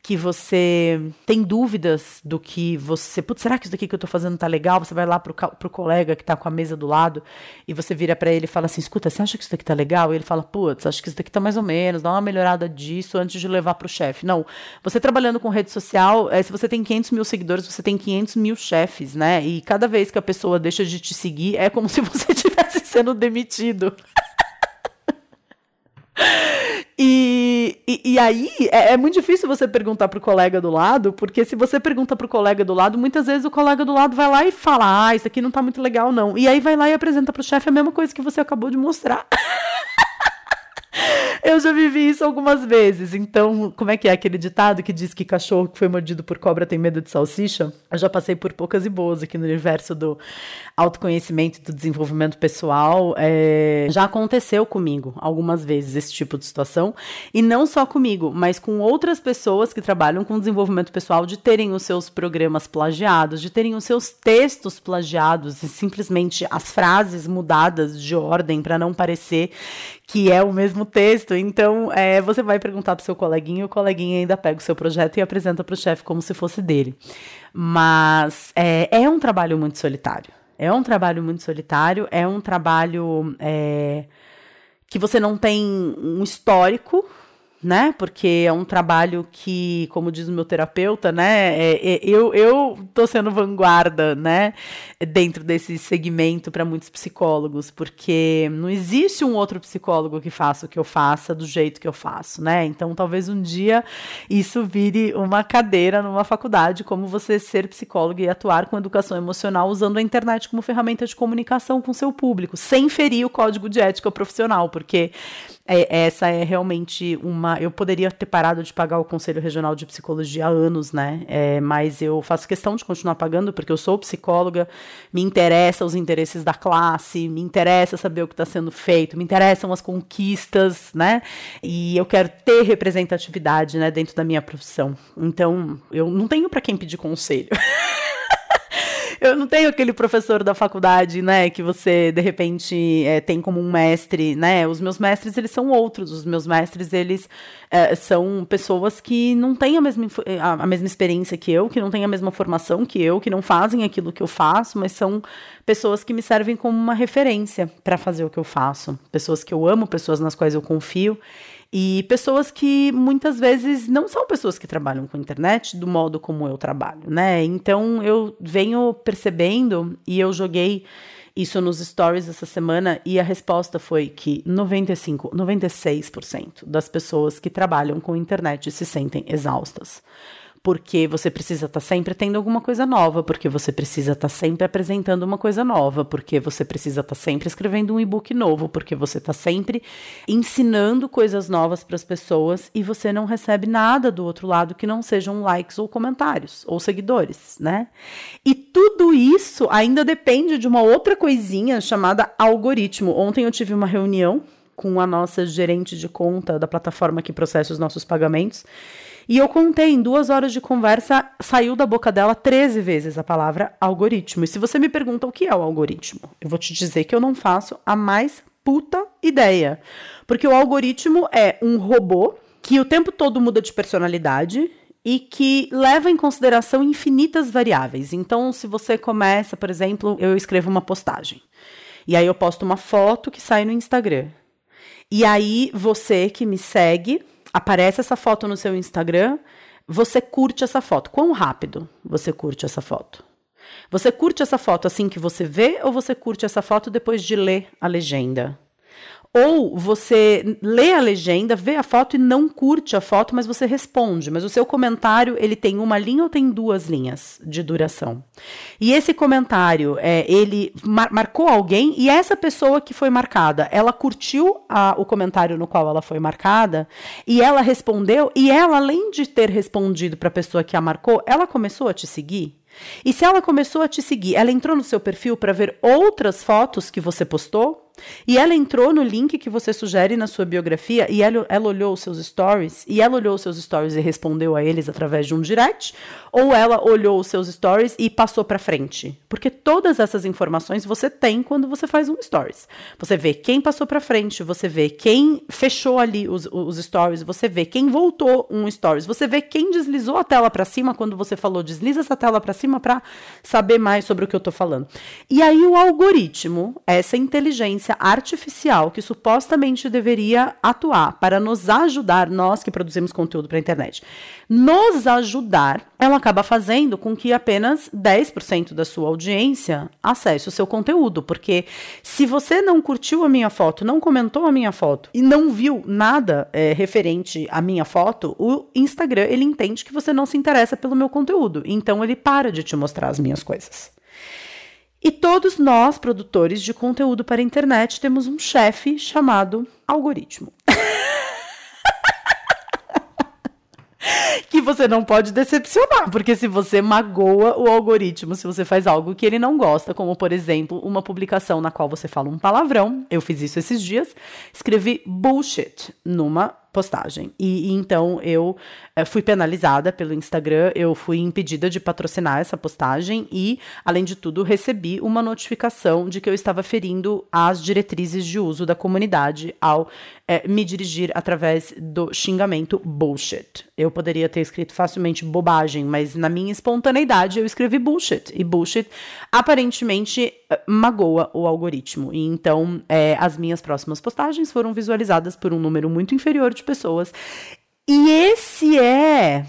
que você tem dúvidas do que você. Putz, será que isso daqui que eu tô fazendo tá legal? Você vai lá pro, pro colega que tá com a mesa do lado e você vira para ele e fala assim: escuta, você acha que isso daqui tá legal? E ele fala: putz, acho que isso daqui tá mais ou menos, dá uma melhorada disso antes de levar pro chefe. Não. Você trabalhando com rede social, é, se você tem 500 mil seguidores, você tem 500 mil chefes, né? E cada vez que a pessoa deixa de te seguir, é como se você estivesse sendo demitido. E, e, e, aí é, é, muito difícil você perguntar pro colega do lado, porque se você pergunta pro colega do lado, muitas vezes o colega do lado vai lá e fala: Ah, isso aqui não tá muito legal, não. E aí vai lá e apresenta pro chefe a mesma coisa que você acabou de mostrar. Eu já vivi isso algumas vezes. Então, como é que é aquele ditado que diz que cachorro que foi mordido por cobra tem medo de salsicha? Eu já passei por poucas e boas aqui no universo do autoconhecimento e do desenvolvimento pessoal. É... Já aconteceu comigo algumas vezes esse tipo de situação. E não só comigo, mas com outras pessoas que trabalham com desenvolvimento pessoal, de terem os seus programas plagiados, de terem os seus textos plagiados e simplesmente as frases mudadas de ordem para não parecer que é o mesmo texto. Então, é, você vai perguntar para o seu coleguinha, o coleguinha ainda pega o seu projeto e apresenta para o chefe como se fosse dele. Mas é, é, um trabalho muito solitário. É um trabalho muito solitário, é um trabalho é, que você não tem um histórico né? Porque é um trabalho que, como diz o meu terapeuta, né? É, é, eu, eu tô sendo vanguarda, né? Dentro desse segmento para muitos psicólogos, porque não existe um outro psicólogo que faça o que eu faça do jeito que eu faço, né? Então, talvez um dia isso vire uma cadeira numa faculdade, como você ser psicólogo e atuar com educação emocional usando a internet como ferramenta de comunicação com seu público, sem ferir o código de ética profissional, porque é, essa é realmente uma. Eu poderia ter parado de pagar o Conselho Regional de Psicologia há anos, né? É, mas eu faço questão de continuar pagando porque eu sou psicóloga, me interessa os interesses da classe, me interessa saber o que está sendo feito, me interessam as conquistas, né? E eu quero ter representatividade, né, dentro da minha profissão. Então, eu não tenho para quem pedir conselho. eu não tenho aquele professor da faculdade, né, que você de repente é, tem como um mestre, né? Os meus mestres eles são outros. Os meus mestres eles é, são pessoas que não têm a mesma, a, a mesma experiência que eu, que não têm a mesma formação que eu, que não fazem aquilo que eu faço, mas são pessoas que me servem como uma referência para fazer o que eu faço. Pessoas que eu amo, pessoas nas quais eu confio. E pessoas que muitas vezes não são pessoas que trabalham com internet do modo como eu trabalho, né? Então eu venho percebendo e eu joguei isso nos stories essa semana e a resposta foi que 95, 96% das pessoas que trabalham com internet se sentem exaustas porque você precisa estar tá sempre tendo alguma coisa nova, porque você precisa estar tá sempre apresentando uma coisa nova, porque você precisa estar tá sempre escrevendo um e-book novo, porque você está sempre ensinando coisas novas para as pessoas e você não recebe nada do outro lado que não sejam likes ou comentários ou seguidores, né? E tudo isso ainda depende de uma outra coisinha chamada algoritmo. Ontem eu tive uma reunião com a nossa gerente de conta da plataforma que processa os nossos pagamentos. E eu contei, em duas horas de conversa, saiu da boca dela 13 vezes a palavra algoritmo. E se você me pergunta o que é o algoritmo, eu vou te dizer que eu não faço a mais puta ideia. Porque o algoritmo é um robô que o tempo todo muda de personalidade e que leva em consideração infinitas variáveis. Então, se você começa, por exemplo, eu escrevo uma postagem. E aí eu posto uma foto que sai no Instagram. E aí você que me segue aparece essa foto no seu Instagram, você curte essa foto. Quão rápido você curte essa foto? Você curte essa foto assim que você vê ou você curte essa foto depois de ler a legenda? Ou você lê a legenda, vê a foto e não curte a foto, mas você responde. Mas o seu comentário, ele tem uma linha ou tem duas linhas de duração? E esse comentário, é, ele mar marcou alguém e essa pessoa que foi marcada, ela curtiu a, o comentário no qual ela foi marcada e ela respondeu e ela, além de ter respondido para a pessoa que a marcou, ela começou a te seguir? E se ela começou a te seguir, ela entrou no seu perfil para ver outras fotos que você postou? E ela entrou no link que você sugere na sua biografia e ela, ela olhou os seus stories e ela olhou os seus stories e respondeu a eles através de um direct? Ou ela olhou os seus stories e passou para frente? Porque todas essas informações você tem quando você faz um stories. Você vê quem passou para frente, você vê quem fechou ali os, os stories, você vê quem voltou um stories, você vê quem deslizou a tela para cima quando você falou desliza essa tela para cima para saber mais sobre o que eu tô falando. E aí o algoritmo, essa inteligência inteligência artificial que supostamente deveria atuar para nos ajudar, nós que produzimos conteúdo para a internet, nos ajudar, ela acaba fazendo com que apenas 10% da sua audiência acesse o seu conteúdo. Porque se você não curtiu a minha foto, não comentou a minha foto e não viu nada é, referente à minha foto, o Instagram ele entende que você não se interessa pelo meu conteúdo. Então ele para de te mostrar as minhas coisas. E todos nós, produtores de conteúdo para a internet, temos um chefe chamado algoritmo. que você não pode decepcionar, porque se você magoa o algoritmo, se você faz algo que ele não gosta, como por exemplo, uma publicação na qual você fala um palavrão, eu fiz isso esses dias, escrevi bullshit numa postagem. E, e então eu é, fui penalizada pelo Instagram, eu fui impedida de patrocinar essa postagem e, além de tudo, recebi uma notificação de que eu estava ferindo as diretrizes de uso da comunidade ao é, me dirigir através do xingamento bullshit. Eu poderia ter escrito facilmente bobagem, mas na minha espontaneidade eu escrevi bullshit. E bullshit aparentemente magoa o algoritmo. E então é, as minhas próximas postagens foram visualizadas por um número muito inferior de pessoas. E esse é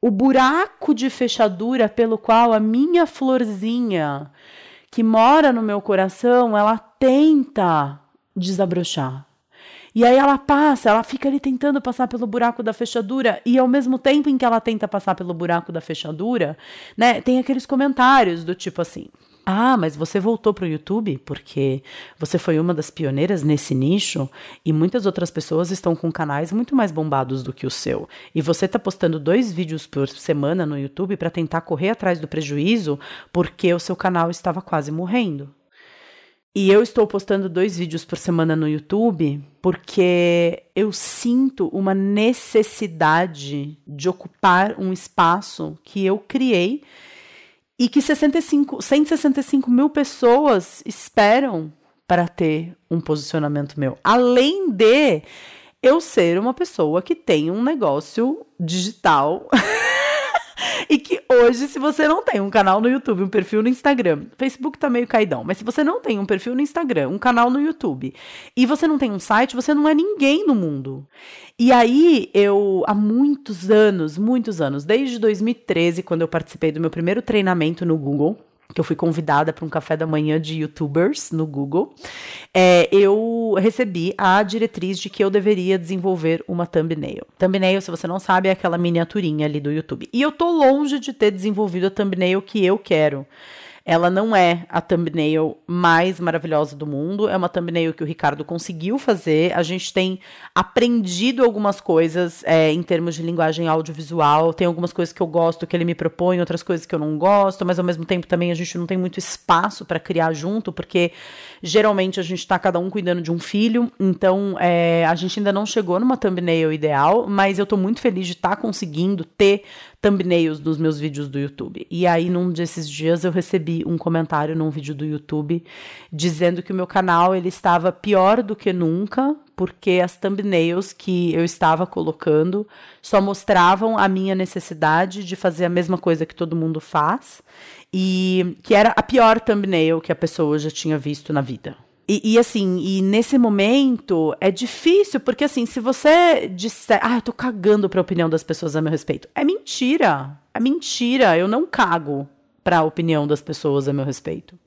o buraco de fechadura pelo qual a minha florzinha que mora no meu coração, ela tenta desabrochar. E aí ela passa, ela fica ali tentando passar pelo buraco da fechadura e ao mesmo tempo em que ela tenta passar pelo buraco da fechadura, né, tem aqueles comentários do tipo assim: ah, mas você voltou para o YouTube porque você foi uma das pioneiras nesse nicho e muitas outras pessoas estão com canais muito mais bombados do que o seu. E você está postando dois vídeos por semana no YouTube para tentar correr atrás do prejuízo porque o seu canal estava quase morrendo. E eu estou postando dois vídeos por semana no YouTube porque eu sinto uma necessidade de ocupar um espaço que eu criei e que 65, 165 mil pessoas esperam para ter um posicionamento meu. Além de eu ser uma pessoa que tem um negócio digital E que hoje, se você não tem um canal no YouTube, um perfil no Instagram, Facebook tá meio caidão, mas se você não tem um perfil no Instagram, um canal no YouTube, e você não tem um site, você não é ninguém no mundo. E aí, eu, há muitos anos, muitos anos, desde 2013, quando eu participei do meu primeiro treinamento no Google, que eu fui convidada para um café da manhã de youtubers no Google, é, eu recebi a diretriz de que eu deveria desenvolver uma thumbnail. Thumbnail, se você não sabe, é aquela miniaturinha ali do YouTube. E eu tô longe de ter desenvolvido a thumbnail que eu quero. Ela não é a thumbnail mais maravilhosa do mundo, é uma thumbnail que o Ricardo conseguiu fazer. A gente tem aprendido algumas coisas é, em termos de linguagem audiovisual. Tem algumas coisas que eu gosto que ele me propõe, outras coisas que eu não gosto, mas ao mesmo tempo também a gente não tem muito espaço para criar junto, porque geralmente a gente está cada um cuidando de um filho, então é, a gente ainda não chegou numa thumbnail ideal, mas eu estou muito feliz de estar tá conseguindo ter thumbnails dos meus vídeos do YouTube. E aí, num desses dias, eu recebi um comentário num vídeo do YouTube dizendo que o meu canal ele estava pior do que nunca, porque as thumbnails que eu estava colocando só mostravam a minha necessidade de fazer a mesma coisa que todo mundo faz e que era a pior thumbnail que a pessoa já tinha visto na vida. E, e, assim, e nesse momento é difícil, porque assim, se você disser, ah, eu tô cagando pra opinião das pessoas a meu respeito, é mentira. É mentira, eu não cago pra opinião das pessoas a meu respeito.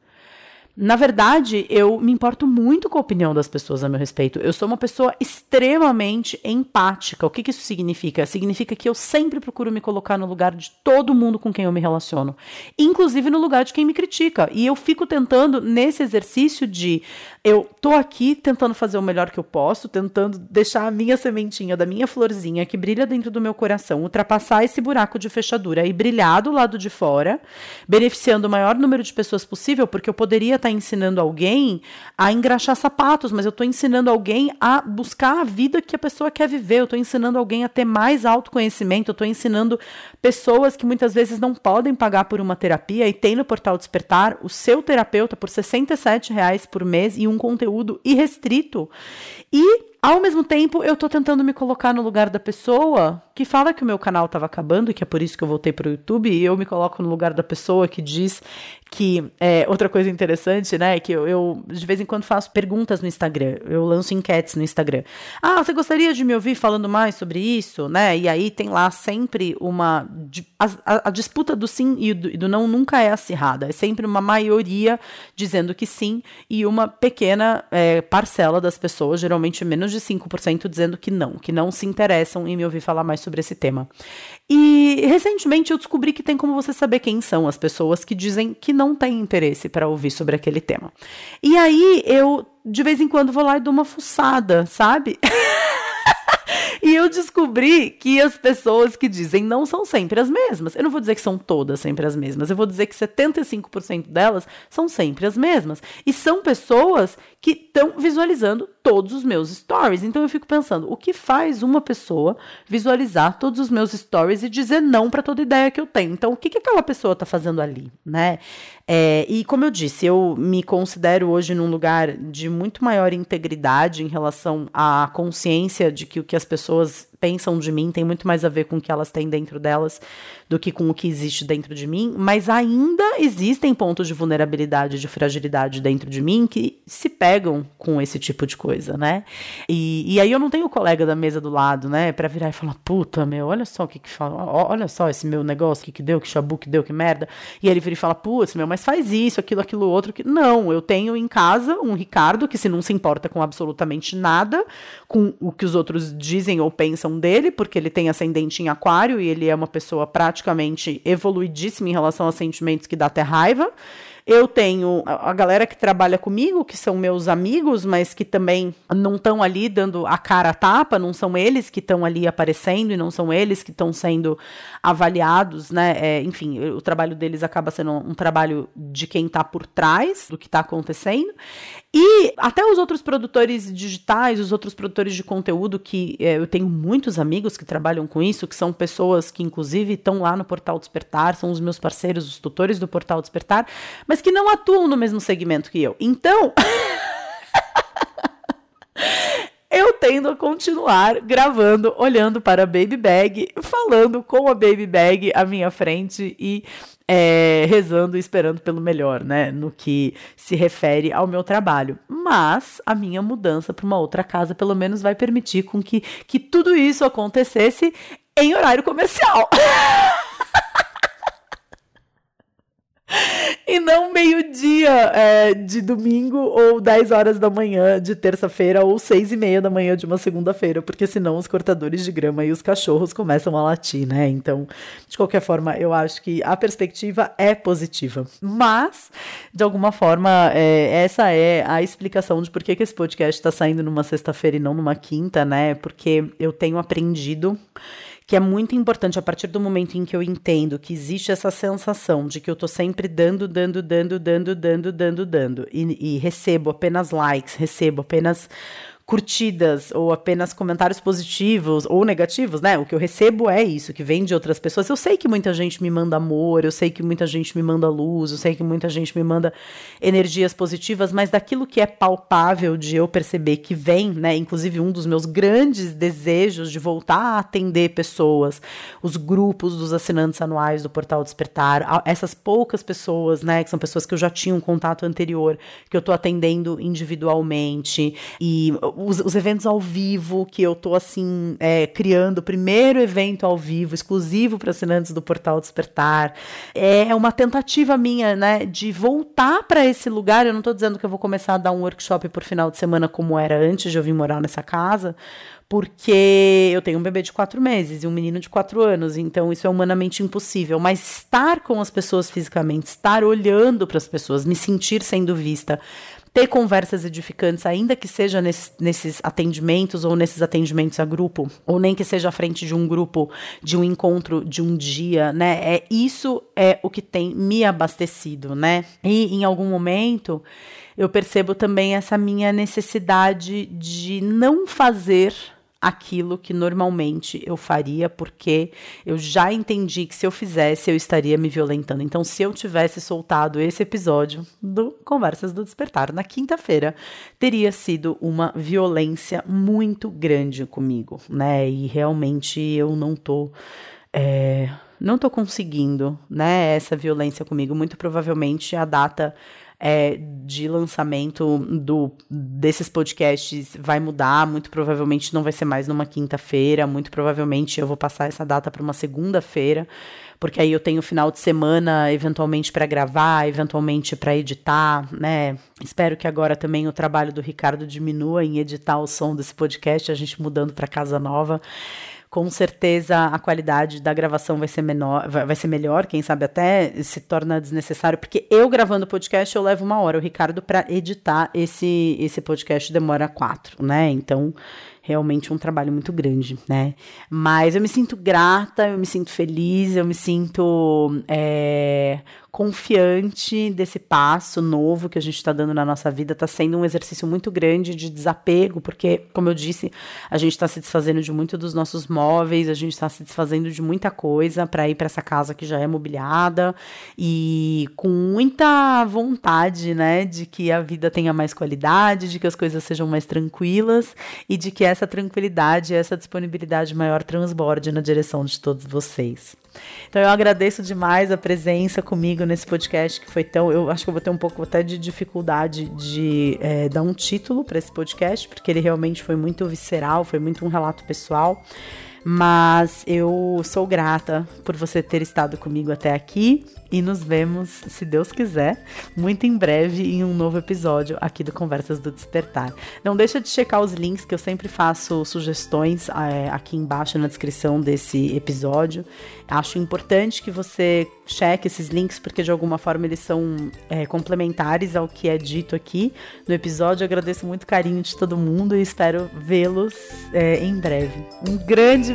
Na verdade, eu me importo muito com a opinião das pessoas a meu respeito. Eu sou uma pessoa extremamente empática. O que, que isso significa? Significa que eu sempre procuro me colocar no lugar de todo mundo com quem eu me relaciono, inclusive no lugar de quem me critica. E eu fico tentando nesse exercício de eu tô aqui tentando fazer o melhor que eu posso, tentando deixar a minha sementinha da minha florzinha que brilha dentro do meu coração, ultrapassar esse buraco de fechadura e brilhar do lado de fora, beneficiando o maior número de pessoas possível, porque eu poderia estar ensinando alguém a engraxar sapatos, mas eu estou ensinando alguém a buscar a vida que a pessoa quer viver, eu estou ensinando alguém a ter mais autoconhecimento, eu estou ensinando pessoas que muitas vezes não podem pagar por uma terapia e tem no Portal Despertar o seu terapeuta por 67 reais por mês e um conteúdo irrestrito. E ao mesmo tempo, eu tô tentando me colocar no lugar da pessoa que fala que o meu canal estava acabando e que é por isso que eu voltei para o YouTube, e eu me coloco no lugar da pessoa que diz que é outra coisa interessante, né? Que eu, eu, de vez em quando faço perguntas no Instagram, eu lanço enquetes no Instagram. Ah, você gostaria de me ouvir falando mais sobre isso, né? E aí tem lá sempre uma a, a, a disputa do sim e do, e do, não nunca é acirrada, é sempre uma maioria dizendo que sim e uma pequena é, parcela das pessoas, geralmente menos de 5%, dizendo que não, que não se interessam em me ouvir falar mais sobre esse tema. E recentemente eu descobri que tem como você saber quem são as pessoas que dizem que não têm interesse para ouvir sobre aquele tema. E aí eu de vez em quando vou lá e dou uma fuçada, sabe? E eu descobri que as pessoas que dizem não são sempre as mesmas. Eu não vou dizer que são todas sempre as mesmas, eu vou dizer que 75% delas são sempre as mesmas. E são pessoas que estão visualizando todos os meus stories. Então eu fico pensando, o que faz uma pessoa visualizar todos os meus stories e dizer não para toda ideia que eu tenho? Então o que, que aquela pessoa está fazendo ali, né? É, e como eu disse, eu me considero hoje num lugar de muito maior integridade em relação à consciência de que o que as pessoas pensam de mim tem muito mais a ver com o que elas têm dentro delas do que com o que existe dentro de mim, mas ainda existem pontos de vulnerabilidade, de fragilidade dentro de mim que se pegam com esse tipo de coisa, né? E, e aí eu não tenho o colega da mesa do lado, né, para virar e falar, puta, meu, olha só o que que fala, olha só esse meu negócio, o que que deu, que chabu que deu, que merda. E ele vira e fala, putz, meu, mas faz isso, aquilo, aquilo outro. Que... Não, eu tenho em casa um Ricardo que se não se importa com absolutamente nada, com o que os outros dizem ou pensam dele, porque ele tem ascendente em aquário e ele é uma pessoa praticamente evoluidíssima em relação a sentimentos que dá até raiva. Eu tenho a galera que trabalha comigo, que são meus amigos, mas que também não estão ali dando a cara a tapa, não são eles que estão ali aparecendo e não são eles que estão sendo avaliados, né? É, enfim, o trabalho deles acaba sendo um trabalho de quem está por trás do que está acontecendo. E até os outros produtores digitais, os outros produtores de conteúdo, que é, eu tenho muitos amigos que trabalham com isso, que são pessoas que, inclusive, estão lá no Portal Despertar, são os meus parceiros, os tutores do Portal Despertar, mas que não atuam no mesmo segmento que eu. Então. eu tendo a continuar gravando, olhando para a Baby Bag, falando com a Baby Bag à minha frente e é, rezando e esperando pelo melhor, né? No que se refere ao meu trabalho. Mas a minha mudança para uma outra casa, pelo menos, vai permitir com que, que tudo isso acontecesse em horário comercial. E não meio-dia é, de domingo ou 10 horas da manhã de terça-feira ou 6 e meia da manhã de uma segunda-feira, porque senão os cortadores de grama e os cachorros começam a latir, né? Então, de qualquer forma, eu acho que a perspectiva é positiva. Mas, de alguma forma, é, essa é a explicação de por que, que esse podcast está saindo numa sexta-feira e não numa quinta, né? Porque eu tenho aprendido que é muito importante a partir do momento em que eu entendo que existe essa sensação de que eu estou sempre dando, dando, dando, dando, dando, dando, dando, e, e recebo apenas likes, recebo apenas curtidas ou apenas comentários positivos ou negativos, né? O que eu recebo é isso, que vem de outras pessoas. Eu sei que muita gente me manda amor, eu sei que muita gente me manda luz, eu sei que muita gente me manda energias positivas, mas daquilo que é palpável de eu perceber que vem, né? Inclusive um dos meus grandes desejos de voltar a atender pessoas, os grupos dos assinantes anuais do Portal Despertar, essas poucas pessoas, né, que são pessoas que eu já tinha um contato anterior, que eu tô atendendo individualmente e os, os, eventos ao vivo, que eu tô assim, é, criando o primeiro evento ao vivo, exclusivo para assinantes do Portal Despertar. É uma tentativa minha, né, de voltar para esse lugar. Eu não estou dizendo que eu vou começar a dar um workshop por final de semana como era antes de eu vir morar nessa casa, porque eu tenho um bebê de quatro meses e um menino de quatro anos, então isso é humanamente impossível. Mas estar com as pessoas fisicamente, estar olhando para as pessoas, me sentir sendo vista, ter conversas edificantes, ainda que seja nesses, nesses atendimentos ou nesses atendimentos a grupo, ou nem que seja à frente de um grupo, de um encontro, de um dia, né? É isso é o que tem me abastecido, né? E em algum momento eu percebo também essa minha necessidade de não fazer aquilo que normalmente eu faria, porque eu já entendi que se eu fizesse, eu estaria me violentando. Então, se eu tivesse soltado esse episódio do Conversas do Despertar na quinta-feira, teria sido uma violência muito grande comigo, né? E realmente eu não tô. É, não tô conseguindo, né, essa violência comigo. Muito provavelmente a data é, de lançamento do, desses podcasts vai mudar. Muito provavelmente não vai ser mais numa quinta-feira. Muito provavelmente eu vou passar essa data para uma segunda-feira, porque aí eu tenho final de semana eventualmente para gravar, eventualmente para editar, né? Espero que agora também o trabalho do Ricardo diminua em editar o som desse podcast, a gente mudando para casa nova com certeza a qualidade da gravação vai ser menor, vai, ser melhor, quem sabe até se torna desnecessário, porque eu gravando podcast eu levo uma hora, o Ricardo para editar esse esse podcast demora quatro, né? Então realmente um trabalho muito grande, né? Mas eu me sinto grata, eu me sinto feliz, eu me sinto é, confiante desse passo novo que a gente está dando na nossa vida. Está sendo um exercício muito grande de desapego, porque, como eu disse, a gente está se desfazendo de muito dos nossos móveis, a gente está se desfazendo de muita coisa para ir para essa casa que já é mobiliada e com muita vontade, né, de que a vida tenha mais qualidade, de que as coisas sejam mais tranquilas e de que essa tranquilidade, essa disponibilidade maior transborde na direção de todos vocês. Então eu agradeço demais a presença comigo nesse podcast que foi tão. Eu acho que eu vou ter um pouco até de dificuldade de é, dar um título para esse podcast, porque ele realmente foi muito visceral, foi muito um relato pessoal. Mas eu sou grata por você ter estado comigo até aqui e nos vemos, se Deus quiser, muito em breve em um novo episódio aqui do Conversas do Despertar. Não deixa de checar os links que eu sempre faço sugestões é, aqui embaixo na descrição desse episódio. Acho importante que você cheque esses links porque de alguma forma eles são é, complementares ao que é dito aqui no episódio. Eu agradeço muito o carinho de todo mundo e espero vê-los é, em breve. Um grande